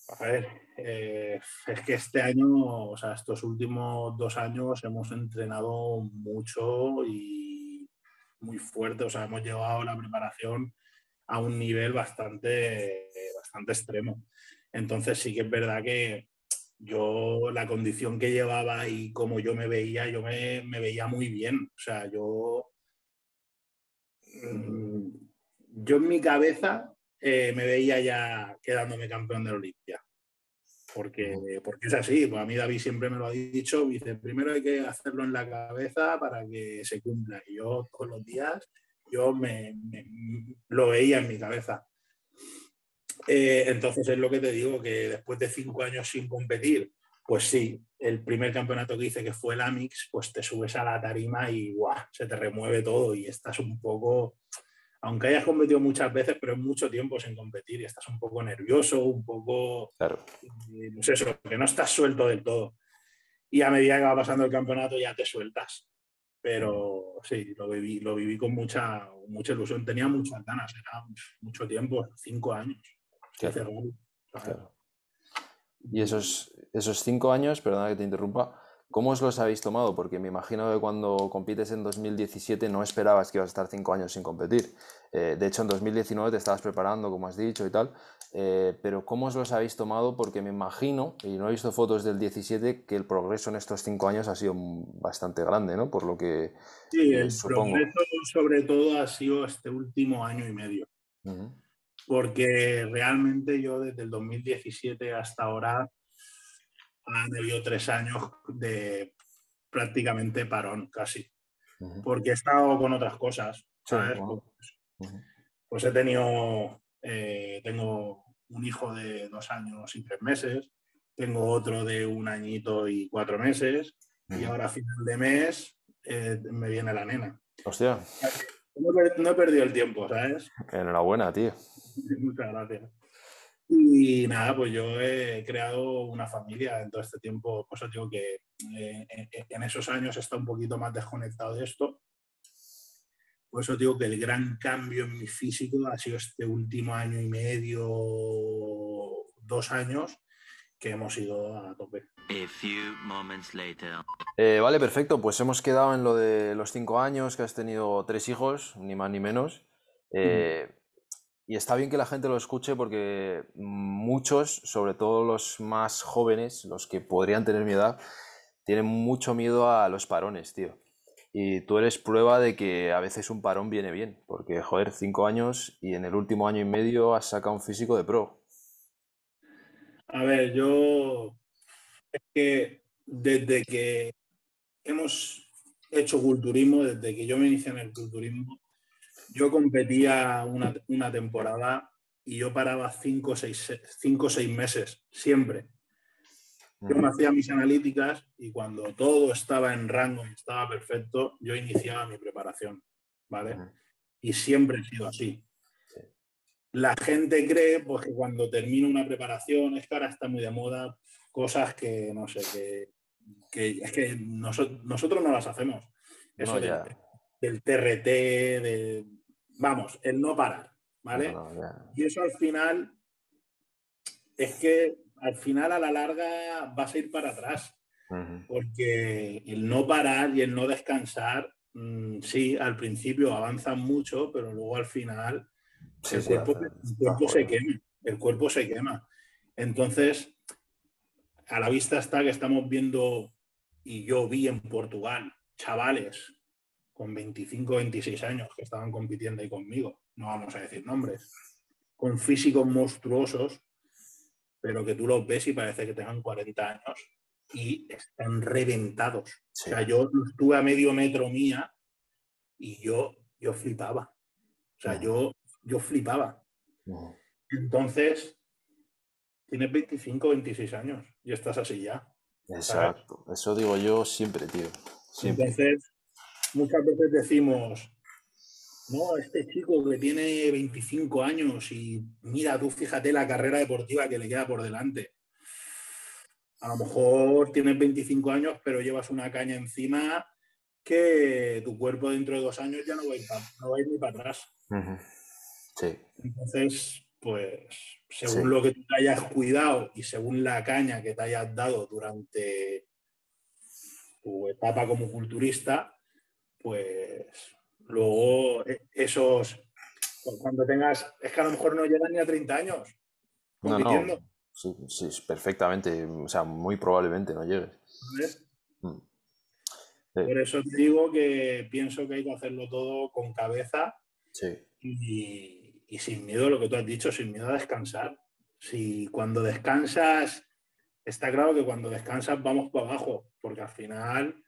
A ver, eh, es que este año, o sea, estos últimos dos años hemos entrenado mucho y muy fuerte, o sea, hemos llevado la preparación a un nivel bastante, bastante extremo. Entonces sí que es verdad que, yo la condición que llevaba y cómo yo me veía, yo me, veía muy bien. O sea, yo, mm, yo en mi cabeza eh, me veía ya quedándome campeón de la Olimpia. Porque, porque es así, pues a mí David siempre me lo ha dicho, dice, primero hay que hacerlo en la cabeza para que se cumpla. Y yo todos los días, yo me lo veía en mi cabeza. Eh, entonces es lo que te digo, que después de cinco años sin competir, pues sí, el primer campeonato que hice, que fue el Amix, pues te subes a la tarima y ¡guau! se te remueve todo y estás un poco, aunque hayas competido muchas veces, pero es mucho tiempo sin competir y estás un poco nervioso, un poco, claro. Eh, no sé, eso, que no estás suelto del todo. Y a medida que va pasando el campeonato ya te sueltas. Pero sí, lo viví, lo viví con mucha, mucha ilusión. Tenía muchas ganas, era mucho tiempo, cinco años. Y esos, esos cinco años, perdona que te interrumpa, ¿Cómo os los habéis tomado? Porque me imagino que cuando compites en 2017 no esperabas que ibas a estar cinco años sin competir. Eh, de hecho, en 2019 te estabas preparando, como has dicho y tal. Eh, pero ¿cómo os los habéis tomado? Porque me imagino, y no he visto fotos del 17, que el progreso en estos cinco años ha sido bastante grande, ¿no? Por lo que sí, el progreso sobre todo ha sido este último año y medio. Porque realmente yo desde el 2017 hasta ahora han habido tres años de prácticamente parón, casi. Porque he estado con otras cosas, ¿sabes? pues, pues, he tenido, eh, tengo un hijo de dos años y tres meses, tengo otro de un añito y cuatro meses, y ahora a final de mes eh, me viene la nena. Hostia. No, he perdido el tiempo, ¿sabes? Enhorabuena, tío. Muchas gracias. Y nada, pues yo he creado una familia en todo este tiempo. Por eso digo que eh, en esos años he estado un poquito más desconectado de esto. Por eso digo que el gran cambio en mi físico ha sido este último año y medio, dos años, que hemos ido a tope. Eh, vale, perfecto. Pues hemos quedado en lo de los cinco años, que has tenido tres hijos, ni más ni menos. Eh, y está bien que la gente lo escuche porque muchos, sobre todo los más jóvenes, los que podrían tener mi edad, tienen mucho miedo a los parones, tío. Y tú eres prueba de que a veces un parón viene bien, porque, joder, cinco años y en el último año y medio has sacado un físico de pro. A ver, yo es que desde que hemos hecho culturismo, desde que yo me inicié en el culturismo, yo competía una, temporada y yo paraba cinco o seis, cinco, seis meses, siempre. Yo me hacía mis analíticas y cuando todo estaba en rango y estaba perfecto, yo iniciaba mi preparación, ¿vale? Y siempre he sido así. La gente cree pues, que cuando termino una preparación, es que ahora está muy de moda, cosas que, no sé, que, es que nosotros, no las hacemos. Eso del TRT, de, vamos, el no parar, ¿vale? y eso al final es que al final a la larga vas a ir para atrás. Porque el no parar y el no descansar, mm, sí, al principio avanzan mucho, pero luego al final el, cuerpo, se quema. El cuerpo se quema. Entonces, a la vista está que estamos viendo, y yo vi en Portugal, chavales con 25, 26 años que estaban compitiendo ahí conmigo, no vamos a decir nombres, con físicos monstruosos, pero que tú los ves y parece que tengan 40 años y están reventados. O sea, yo estuve a medio metro mía y yo, yo flipaba. O sea, yo, yo flipaba. Entonces, tienes 25, 26 años y estás así ya. Exacto. Eso digo yo siempre, tío. Entonces, muchas veces decimos, no, este chico que tiene 25 años y mira, tú fíjate la carrera deportiva que le queda por delante. A lo mejor tienes 25 años, pero llevas una caña encima que tu cuerpo dentro de dos años ya no va a ir, ni para atrás. Sí. Entonces, pues, según lo que tú te hayas cuidado y según la caña que te hayas dado durante tu etapa como culturista, pues luego e, esos, pues cuando tengas, es que a lo mejor no llegan ni a 30 años compitiendo. Sí, sí, perfectamente, o sea, muy probablemente no llegues. Mm. Por eso te digo que pienso que hay que hacerlo todo con cabeza y, y, sin miedo, lo que tú has dicho, sin miedo a descansar. Si cuando descansas, está claro que cuando descansas vamos para abajo, porque al final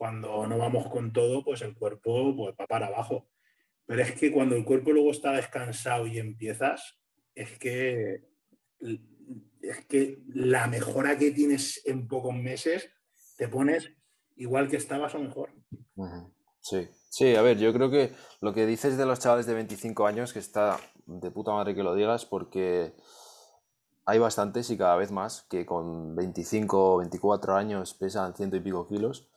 cuando no vamos con todo, pues el cuerpo pues, va para abajo. Pero es que cuando el cuerpo luego está descansado y empiezas, es que, es que la mejora que tienes en pocos meses te pones igual que estabas o mejor. Sí, sí, a ver, yo creo que lo que dices de los chavales de 25 años, que está de puta madre que lo digas, porque hay bastantes y cada vez más que con 25 o 24 años pesan ciento y pico kilos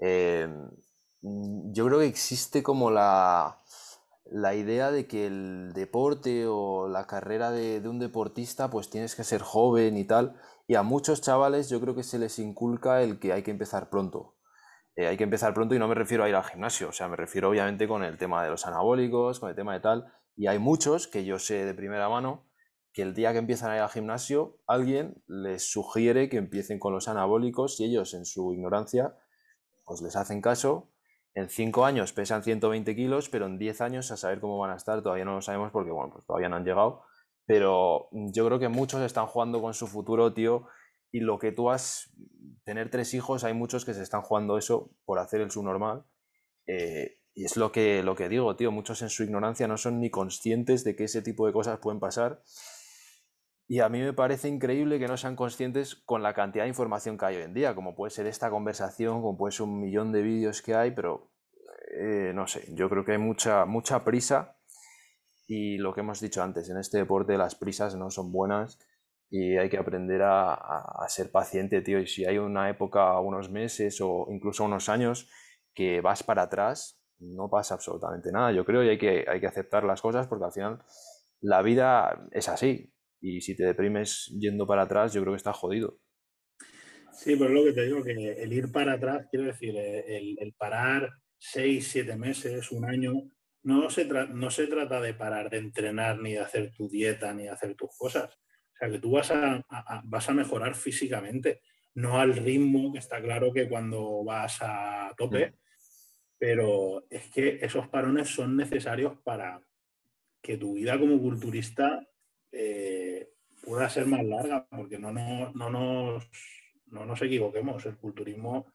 eh, mm, yo creo que existe como la, la idea de que el deporte o la carrera de, un deportista pues tienes que ser joven y tal. Y a muchos chavales yo creo que se les inculca el que hay que empezar pronto. Eh, hay que empezar pronto y no me refiero a ir al gimnasio, o sea, me refiero obviamente con el tema de los anabólicos, con el tema de tal. Y hay muchos que yo sé de primera mano que el día que empiezan a ir al gimnasio, alguien les sugiere que empiecen con los anabólicos y ellos en su ignorancia pues les hacen caso. En 5 años pesan 120 kilos, pero en 10 años a saber cómo van a estar todavía no lo sabemos porque bueno, pues todavía no han llegado. Pero yo creo que muchos están jugando con su futuro, tío, y lo que tú has, tener tres hijos, hay muchos que se están jugando eso por hacer el subnormal. Eh, y es lo que, lo que digo, tío, muchos en su ignorancia no son ni conscientes de que ese tipo de cosas pueden pasar y a mí me parece increíble que no sean conscientes con la cantidad de información que hay hoy en día, como puede ser esta conversación, como puede ser un millón de vídeos que hay, pero eh, no sé, yo creo que hay mucha, mucha prisa y lo que hemos dicho antes, en este deporte las prisas no son buenas y hay que aprender a, a, ser paciente, tío. Y si hay una época, unos meses o incluso unos años que vas para atrás, no pasa absolutamente nada, yo creo, y hay que, hay que aceptar las cosas porque al final la vida es así y si te deprimes yendo para atrás, yo creo que está jodido. Sí, pero es lo que te digo, que el ir para atrás, quiero decir, eh, el, parar seis, siete meses, un año, no se, no se trata de parar de entrenar, ni de hacer tu dieta, ni de hacer tus cosas. O sea, que tú vas a, vas a mejorar físicamente, no al ritmo, que está claro que cuando vas a tope, mm. pero es que esos parones son necesarios para que tu vida como culturista eh, pueda ser más larga, porque no, no, no, nos, no nos equivoquemos, el culturismo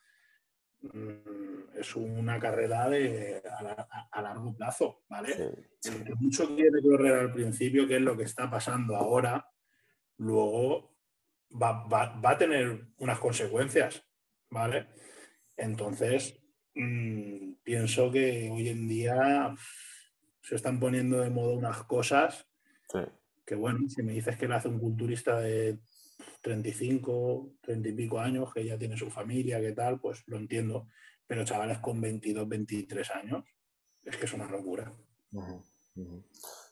mm, es una carrera de, a, largo plazo, ¿vale? mucho quiere correr al principio, que es lo que está pasando ahora, luego va, a tener unas consecuencias, ¿vale? Entonces, mm, pienso que hoy en día se están poniendo de moda unas cosas que bueno, si me dices que lo hace un culturista de 35, 30 y pico años, que ya tiene su familia, que tal, pues lo entiendo. Pero chavales con 22, 23 años, es que es una locura.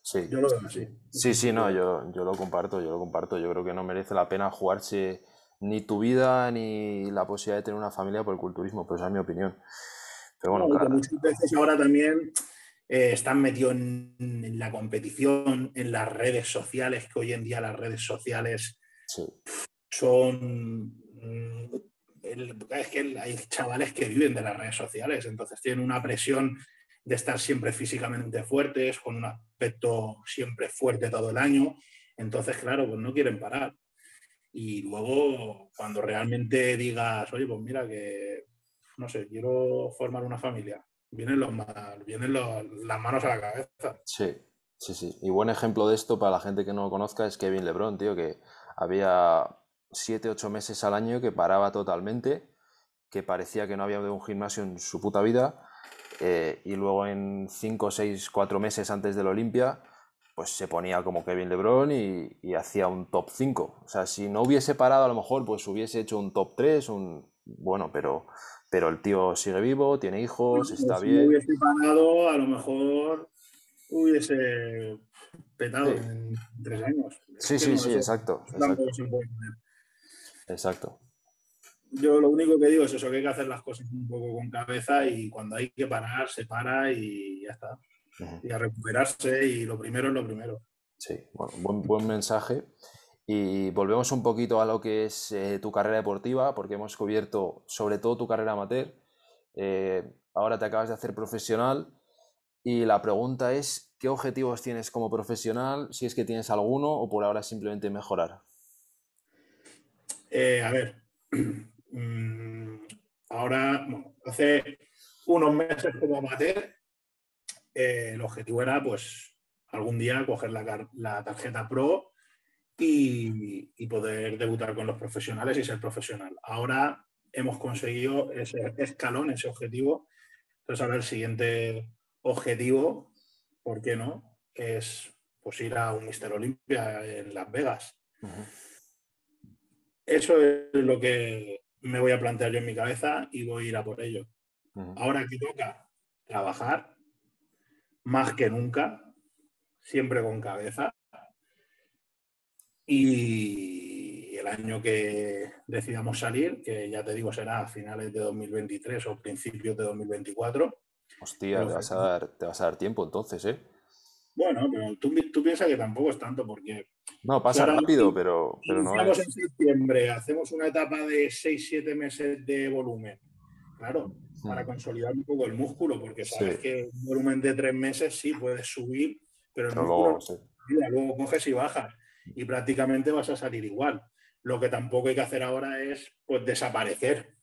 Sí. Yo lo veo así. Sí, sí, no, yo, yo lo comparto, yo lo comparto. Yo creo que no merece la pena jugarse ni tu vida ni la posibilidad de tener una familia por el culturismo, pero esa es mi opinión. Pero bueno, muchas veces ahora también eh, están metidos en, la competición, en las redes sociales, que hoy en día las redes sociales son... Mm, es que hay chavales que viven de las redes sociales, entonces tienen una presión de estar siempre físicamente fuertes, con un aspecto siempre fuerte todo el año. Entonces, claro, pues no quieren parar. Y luego, cuando realmente digas, oye, pues mira que, no sé, quiero formar una familia, vienen, los, vienen las manos a la cabeza. Sí, sí, sí. Y buen ejemplo de esto para la gente que no lo conozca es Kevin Lebron, tío, que había 7, 8 meses al año que paraba totalmente, que parecía que no había un gimnasio en su puta vida, eh, y luego en 5, 6, 4 meses antes del Olimpia, pues se ponía como Kevin Lebron y, y, hacía un top 5. O sea, si no hubiese parado, a lo mejor pues hubiese hecho un top 3, un... bueno, pero pero el tío sigue vivo, tiene hijos, está bien. Si hubiese parado, a lo mejor hubiese petado en tres años. Sí, sí, sí, exacto. Exacto. Yo lo único que digo es eso, que hay que hacer las cosas un poco con cabeza y cuando hay que parar, se para y ya está. Y a recuperarse y lo primero es lo primero. Sí, bueno, buen, buen mensaje. Y volvemos un poquito a lo que es eh, tu carrera deportiva, porque hemos cubierto sobre todo tu carrera amateur. Eh, ahora te acabas de hacer profesional y la pregunta es, ¿qué objetivos tienes como profesional? Si es que tienes alguno o por ahora simplemente mejorar. Eh, a ver, mm, ahora, hace unos meses como amateur, el objetivo era pues algún día coger la, la tarjeta pro y, poder debutar con los profesionales y ser profesional. Ahora hemos conseguido ese escalón, ese objetivo. Entonces ahora el siguiente objetivo, ¿por qué no? Es pues ir a un Mister Olympia en Las Vegas. Eso es lo que me voy a plantear yo en mi cabeza y voy a ir a por ello. Ahora que toca trabajar, más que nunca, siempre con cabeza. Y el año que decidamos salir, que ya te digo será a finales de 2023 o principios de 2024. Hostia, te vas, a dar, te vas a dar tiempo entonces, ¿eh? Bueno, pero tú, tú piensas que tampoco es tanto porque... No, pasa rápido, pero, pero no es. en septiembre, hacemos una etapa de 6-7 meses de volumen. Claro, para hmm. consolidar un poco el músculo, porque sabes que un volumen de 3 meses sí puedes subir, pero el músculo luego coges y bajas y prácticamente vas a salir igual. Lo que tampoco hay que hacer ahora es pues desaparecer,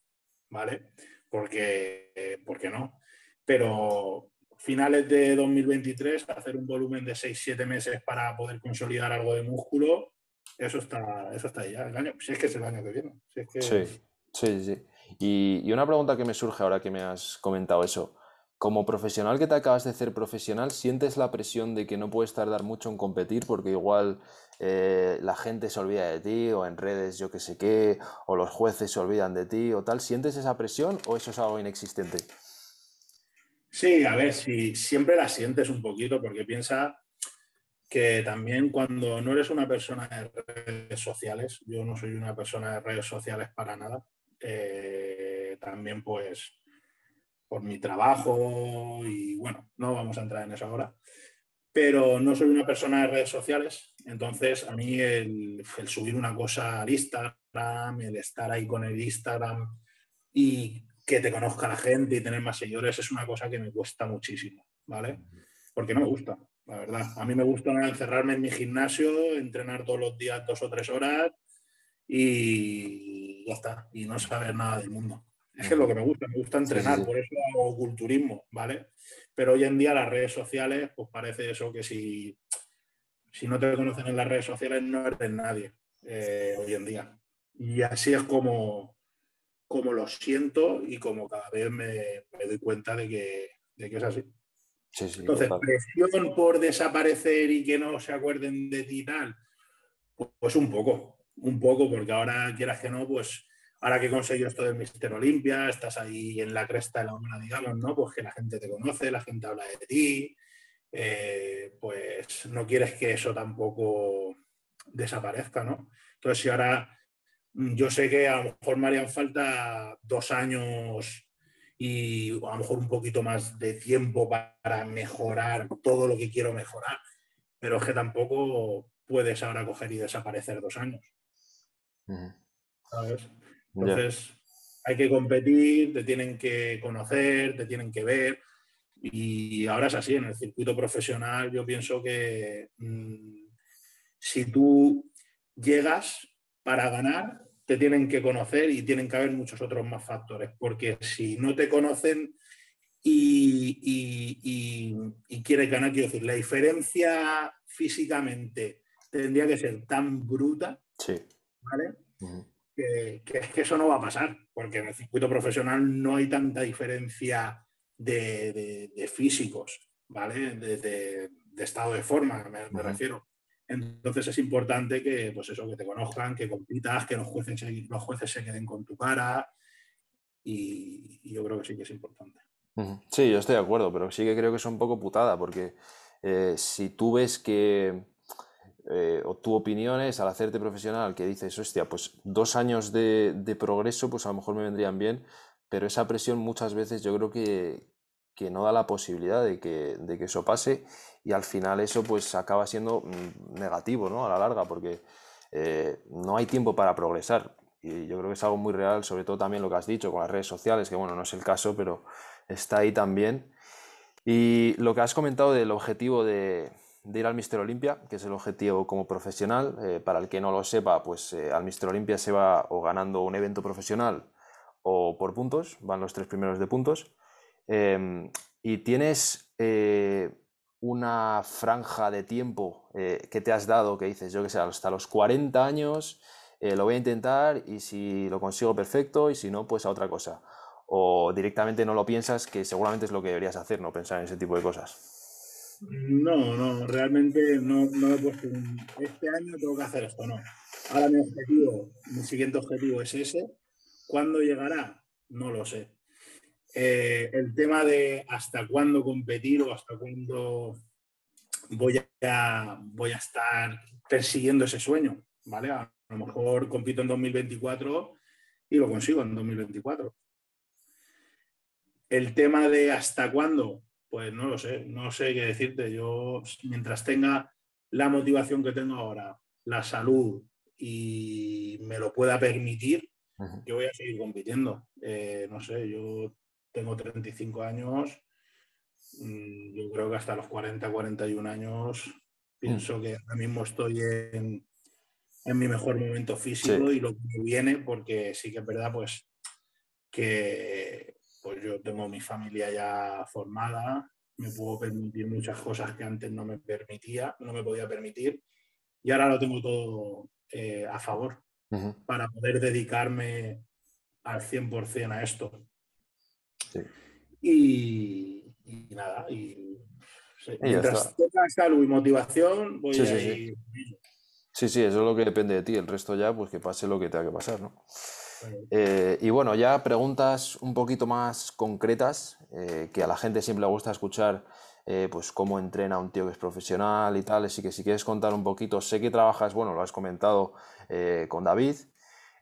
¿vale? Porque, porque no. Pero finales de 2023, hacer un volumen de 6-7 meses para poder consolidar algo de músculo, eso está, eso está ya. si es que es el año que viene. Sí, sí, sí. Y, y, una pregunta que me surge ahora que me has comentado eso. Como profesional que te acabas de hacer profesional, ¿sientes la presión de que no puedes tardar mucho en competir porque igual eh, la gente se olvida de ti o en redes yo que sé qué, o los jueces se olvidan de ti o tal? ¿Sientes esa presión o eso es algo inexistente? Sí, a ver, si siempre la sientes un poquito porque piensa que también cuando no eres una persona de redes sociales, yo no soy una persona de redes sociales para nada, eh, también pues por mi trabajo y bueno, no vamos a entrar en eso ahora, pero no soy una persona de redes sociales, entonces a mí el, subir una cosa al Instagram, el estar ahí con el Instagram y que te conozca la gente y tener más seguidores es una cosa que me cuesta muchísimo, ¿vale? Porque no me gusta, la verdad. A mí me gusta encerrarme en mi gimnasio, entrenar todos los días dos o tres horas y ya está, y no saber nada del mundo. Es que es lo que me gusta, me gusta entrenar, por eso hago culturismo, ¿vale? Pero hoy en día las redes sociales, pues parece eso que si, si no te conocen en las redes sociales no eres nadie eh, hoy en día. Y así es como, como lo siento y como cada vez me, doy cuenta de que, de que es así. Entonces, presión por desaparecer y que no se acuerden de ti y tal, pues un poco, un poco, porque ahora quieras que no, pues ahora que he conseguido esto del Mister Olimpia, estás ahí en la cresta de la ola, digamos, ¿no? Pues que la gente te conoce, la gente habla de ti, eh, pues no quieres que eso tampoco desaparezca, ¿no? Entonces, si ahora mm, yo sé que a lo mejor me harían falta dos años y a lo mejor un poquito más de tiempo para mejorar todo lo que quiero mejorar, pero es que tampoco puedes ahora coger y desaparecer dos años. ¿Sabes? Entonces, hay que competir, te tienen que conocer, te tienen que ver. Y ahora es así, en el circuito profesional yo pienso que mm, si tú llegas para ganar, te tienen que conocer y tienen que haber muchos otros más factores, porque si no te conocen y, y, quieres ganar, quiero decir, la diferencia físicamente tendría que ser tan bruta, sí. ¿vale? Que, eso no va a pasar, porque en el circuito profesional no hay tanta diferencia de, físicos, ¿vale? De, estado de forma, me, refiero. Entonces es importante que, pues eso, que te conozcan, que compitas, que los jueces, los jueces se queden con tu cara y, yo creo que sí que es importante. Sí, yo estoy de acuerdo, pero sí que creo que es un poco putada, porque eh, si tú ves que eh, o tu opinión es al hacerte profesional que dices, hostia, pues dos años de, progreso, pues a lo mejor me vendrían bien, pero esa presión muchas veces yo creo que, no da la posibilidad de que, eso pase y al final eso pues acaba siendo mm, negativo, ¿no? A la larga, porque eh, no hay tiempo para progresar. Y yo creo que es algo muy real, sobre todo también lo que has dicho con las redes sociales, que bueno, no es el caso, pero está ahí también. Y lo que has comentado del objetivo de, de ir al Mister Olimpia, que es el objetivo como profesional. Eh, para el que no lo sepa, pues eh, al Mister Olimpia se va o ganando un evento profesional o por puntos, van los tres primeros de puntos. Em, y tienes eh, una franja de tiempo que te has dado, que dices, yo que sé, hasta los 40 años lo voy a intentar y si lo consigo perfecto y si no, pues a otra cosa. O directamente no lo piensas, que seguramente es lo que deberías hacer, no pensar en ese tipo de cosas. No, no, realmente no, no he puesto un, este año tengo que hacer esto, no. Ahora mi objetivo, mi siguiente objetivo es ese. ¿Cuándo llegará? No lo sé. Eh, el tema de hasta cuándo competir o hasta cuándo voy a, voy a estar persiguiendo ese sueño, ¿vale? A lo mejor compito en 2024 y lo consigo en 2024. El tema de hasta cuándo, pues no lo sé, no sé qué decirte. Yo, mientras tenga la motivación que tengo ahora, la salud y me lo pueda permitir, yo voy a seguir compitiendo. Eh, no sé, yo tengo 35 años, mm, yo creo que hasta los 40, 41 años pienso mm. que ahora mismo estoy en, mi mejor momento físico y lo que viene, porque sí que es verdad, pues que pues yo tengo mi familia ya formada, me puedo permitir muchas cosas que antes no me permitía, no me podía permitir, y ahora lo tengo todo eh, a favor para poder dedicarme al 100% a esto. Y, nada, y, mientras tenga salud y motivación, voy a ir. Sí, sí, eso es lo que depende de ti. El resto ya, pues que pase lo que tenga que pasar, ¿no? Eh, y bueno, ya preguntas un poquito más concretas, eh, que a la gente siempre le gusta escuchar, eh, pues cómo entrena un tío que es profesional y tal. Así que si quieres contar un poquito, sé que trabajas, bueno, lo has comentado con David,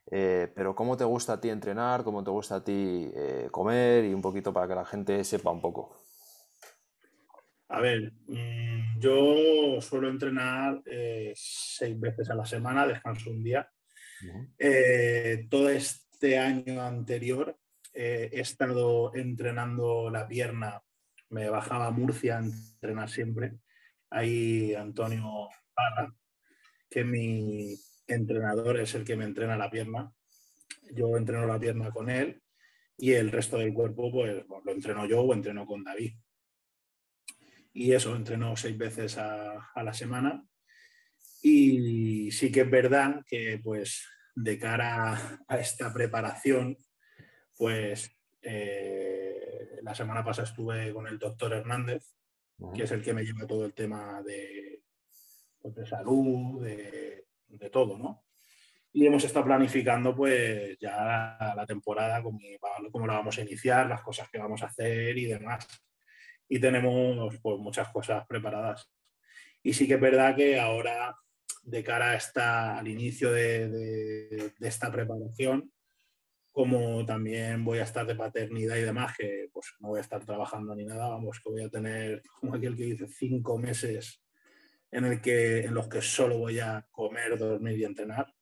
pero cómo te gusta a ti entrenar, cómo te gusta a ti comer y un poquito para que la gente sepa un poco. A ver, mm, yo suelo entrenar seis veces a la semana, descanso un día eh, todo este año anterior eh, he estado entrenando la pierna, me bajaba a Murcia a entrenar siempre. Ahí Antonio Parra, que mi entrenador es el que me entrena la pierna. Yo entreno la pierna con él y el resto del cuerpo pues lo entreno yo o entreno con David. Y eso, entreno seis veces a la semana y sí que es verdad que, pues, de cara a esta preparación, pues, eh, la semana pasada estuve con el doctor Hernández, que es el que me lleva todo el tema de, pues, de salud, de, todo, ¿no? Y hemos estado planificando, pues, ya la, temporada, cómo, cómo la vamos a iniciar, las cosas que vamos a hacer y demás. Y tenemos, pues, muchas cosas preparadas. Y sí que es verdad que ahora de cara a esta, al inicio de, esta preparación, como también voy a estar de paternidad y demás, que pues no voy a estar trabajando ni nada, vamos, que voy a tener, como aquel que dice, cinco meses en, el que, en los que solo voy a comer, dormir y entrenar.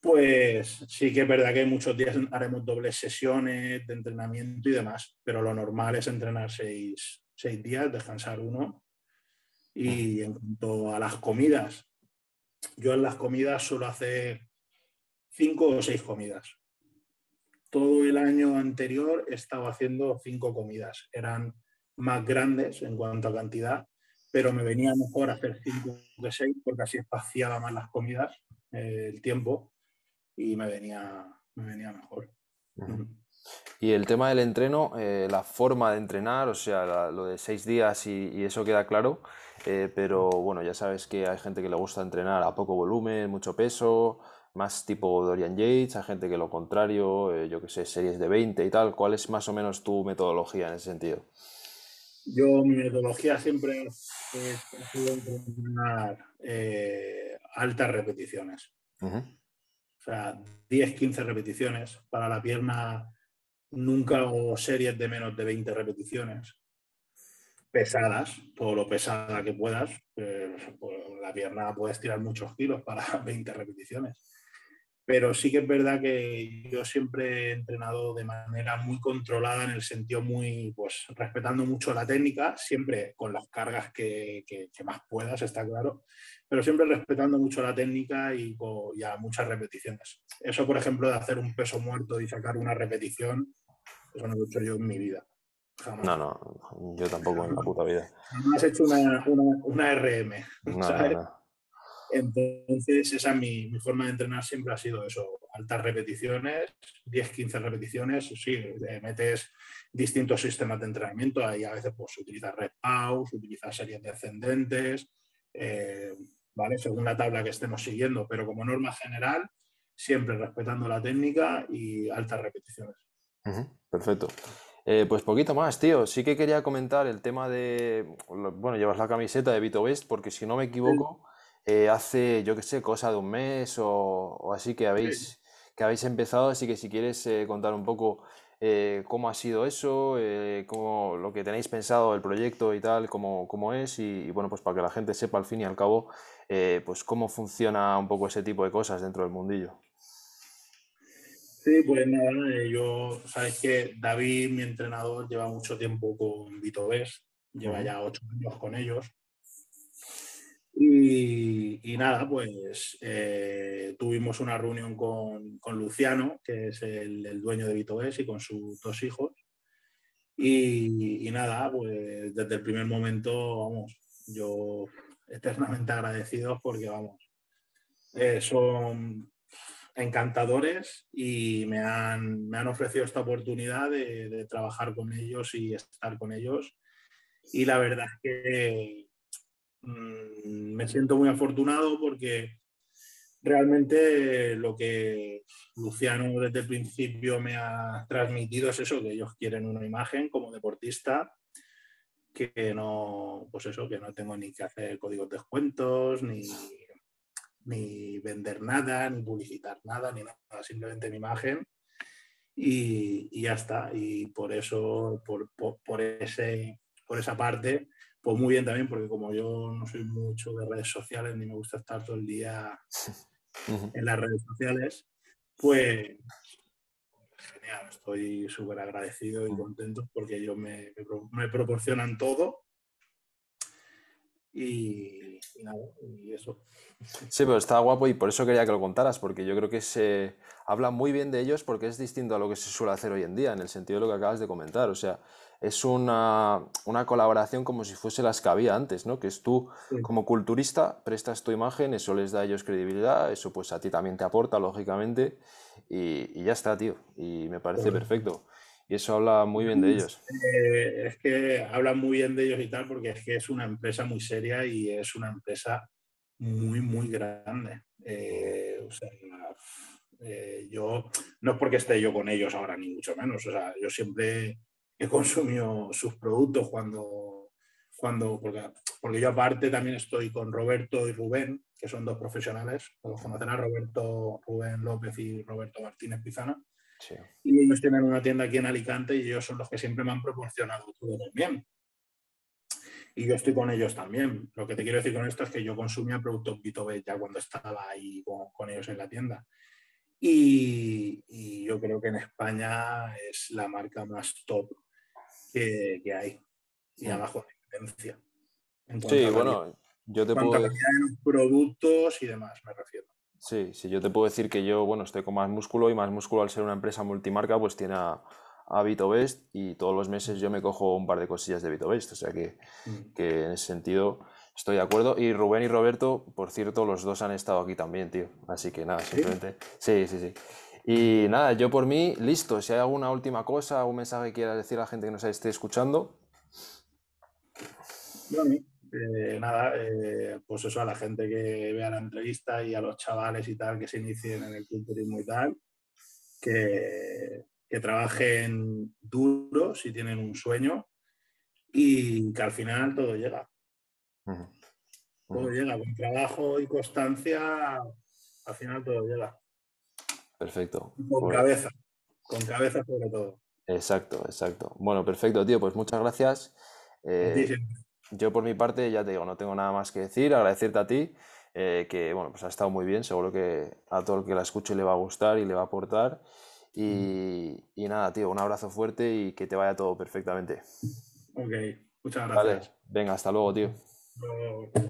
Pues sí que es verdad que muchos días haremos dobles sesiones de entrenamiento y demás, pero lo normal es entrenar seis, seis días, descansar uno. Y en cuanto a las comidas, yo en las comidas suelo hacer cinco o seis comidas. Todo el año anterior he estado haciendo cinco comidas. Eran más grandes en cuanto a cantidad, pero me venía mejor hacer cinco que seis porque así espaciaba más las comidas, eh, el tiempo, y me venía, me venía mejor. Y el tema del entreno, eh, la forma de entrenar, o sea, lo de seis días y, eso queda claro, eh, pero bueno, ya sabes que hay gente que le gusta entrenar a poco volumen, mucho peso, más tipo Dorian Yates, hay gente que lo contrario, eh, yo que sé, series de 20 y tal. ¿Cuál es más o menos tu metodología en ese sentido? Yo, mi metodología siempre es, entrenar altas repeticiones. O sea, 10, 15 repeticiones para la pierna nunca hago series de menos de 20 repeticiones pesadas, todo lo pesada que puedas. La pierna puedes tirar muchos kilos para 20 repeticiones. Pero sí que es verdad que yo siempre he entrenado de manera muy controlada, en el sentido muy, pues respetando mucho la técnica, siempre con las cargas que, más puedas, está claro, pero siempre respetando mucho la técnica y, y, a muchas repeticiones. Eso, por ejemplo, de hacer un peso muerto y sacar una repetición, eso no lo he hecho yo en mi vida. No, no, yo tampoco en la puta vida. has hecho una, una, RM. Entonces, esa es mi, mi, forma de entrenar siempre ha sido eso, altas repeticiones, 10, 15 repeticiones, sí, metes distintos sistemas de entrenamiento, ahí a veces pues utilizas red pause, utilizas series descendentes, eh, ¿vale? Según la tabla que estemos siguiendo, pero como norma general, siempre respetando la técnica y altas repeticiones. perfecto. Eh, pues poquito más, tío. Sí que quería comentar el tema de, bueno, llevas la camiseta de Vito Best, porque si no me equivoco, eh, hace, yo qué sé, cosa de un mes o, así que habéis, que habéis empezado, así que si quieres eh, contar un poco cómo ha sido eso, cómo, lo que tenéis pensado, el proyecto y tal, cómo, cómo es, y, bueno, pues para que la gente sepa al fin y al cabo, pues cómo funciona un poco ese tipo de cosas dentro del mundillo. Sí, pues nada, eh, yo, sabes que David, mi entrenador, lleva mucho tiempo con Vito lleva ya ocho años con ellos. Y, nada, pues eh, tuvimos una reunión con, Luciano, que es el, dueño de Vito y con sus dos hijos. Y, nada, pues desde el primer momento, vamos, yo eternamente agradecido porque, vamos, eh, son encantadores y me han, me han ofrecido esta oportunidad de, trabajar con ellos y estar con ellos. Y la verdad es que mm, me siento muy afortunado porque realmente lo que Luciano desde el principio me ha transmitido es eso, que ellos quieren una imagen como deportista que no, pues eso, que no tengo ni que hacer códigos de descuentos, ni ni vender nada, ni publicitar nada, ni nada, simplemente mi imagen. Y, ya está. Y por eso, por, por, ese, por esa parte, pues muy bien también, porque como yo no soy mucho de redes sociales, ni me gusta estar todo el día en las redes sociales, pues genial, estoy súper agradecido y contento porque ellos me, me proporcionan todo y, nada, y eso. Sí, pero está guapo y por eso quería que lo contaras, porque yo creo que se habla muy bien de ellos porque es distinto a lo que se suele hacer hoy en día, en el sentido de lo que acabas de comentar. O sea, es una, colaboración como si fuese las que había antes, ¿no? Que es tú, como culturista, prestas tu imagen, eso les da a ellos credibilidad, eso pues a ti también te aporta, lógicamente, y, ya está, tío. Y me parece perfecto. Y eso habla muy bien de ellos. Eh, es que hablan muy bien de ellos y tal, porque es que es una empresa muy seria y es una empresa muy, muy grande. Eh, o sea, eh, yo, no es porque esté yo con ellos ahora, ni mucho menos. O sea, yo siempre he consumido sus productos cuando, cuando porque, porque yo aparte también estoy con Roberto y Rubén, que son dos profesionales. Todos conocen a Roberto Rubén López y Roberto Martínez Pizana. Y ellos tienen una tienda aquí en Alicante y ellos son los que siempre me han proporcionado todo también. Y yo estoy con ellos también. Lo que te quiero decir con esto es que yo consumía productos Vitobet ya cuando estaba ahí con, ellos en la tienda. Y, yo creo que en España es la marca más top que, hay. Y abajo de competencia. Sí, bueno, yo te puedo... decir productos y demás, me refiero. Sí, sí, yo te puedo decir que yo, bueno, estoy con más músculo y más músculo al ser una empresa multimarca, pues tiene a, a VitoBest y todos los meses yo me cojo un par de cosillas de VitoBest, o sea que, mm. que, en ese sentido estoy de acuerdo. Y Rubén y Roberto, por cierto, los dos han estado aquí también, tío. Así que nada, simplemente. Sí, sí, sí. Y nada, yo por mí, listo. Si hay alguna última cosa, algún mensaje que quieras decir a la gente que nos esté escuchando. Bueno, eh, nada, eh, pues eso a la gente que vea la entrevista y a los chavales y tal que se inicien en el culturismo y tal, que, trabajen duro si tienen un sueño y que al final todo llega. Todo llega, con trabajo y constancia, al final todo llega. Perfecto. Con pues cabeza, con cabeza sobre todo. Exacto, exacto. Bueno, perfecto, tío, pues muchas gracias. Eh, yo por mi parte, ya te digo, no tengo nada más que decir, agradecerte a ti, eh, que bueno, pues ha estado muy bien, seguro que a todo el que la escuche le va a gustar y le va a aportar. Y, nada, tío, un abrazo fuerte y que te vaya todo perfectamente. Ok, muchas gracias. Venga, hasta luego, tío.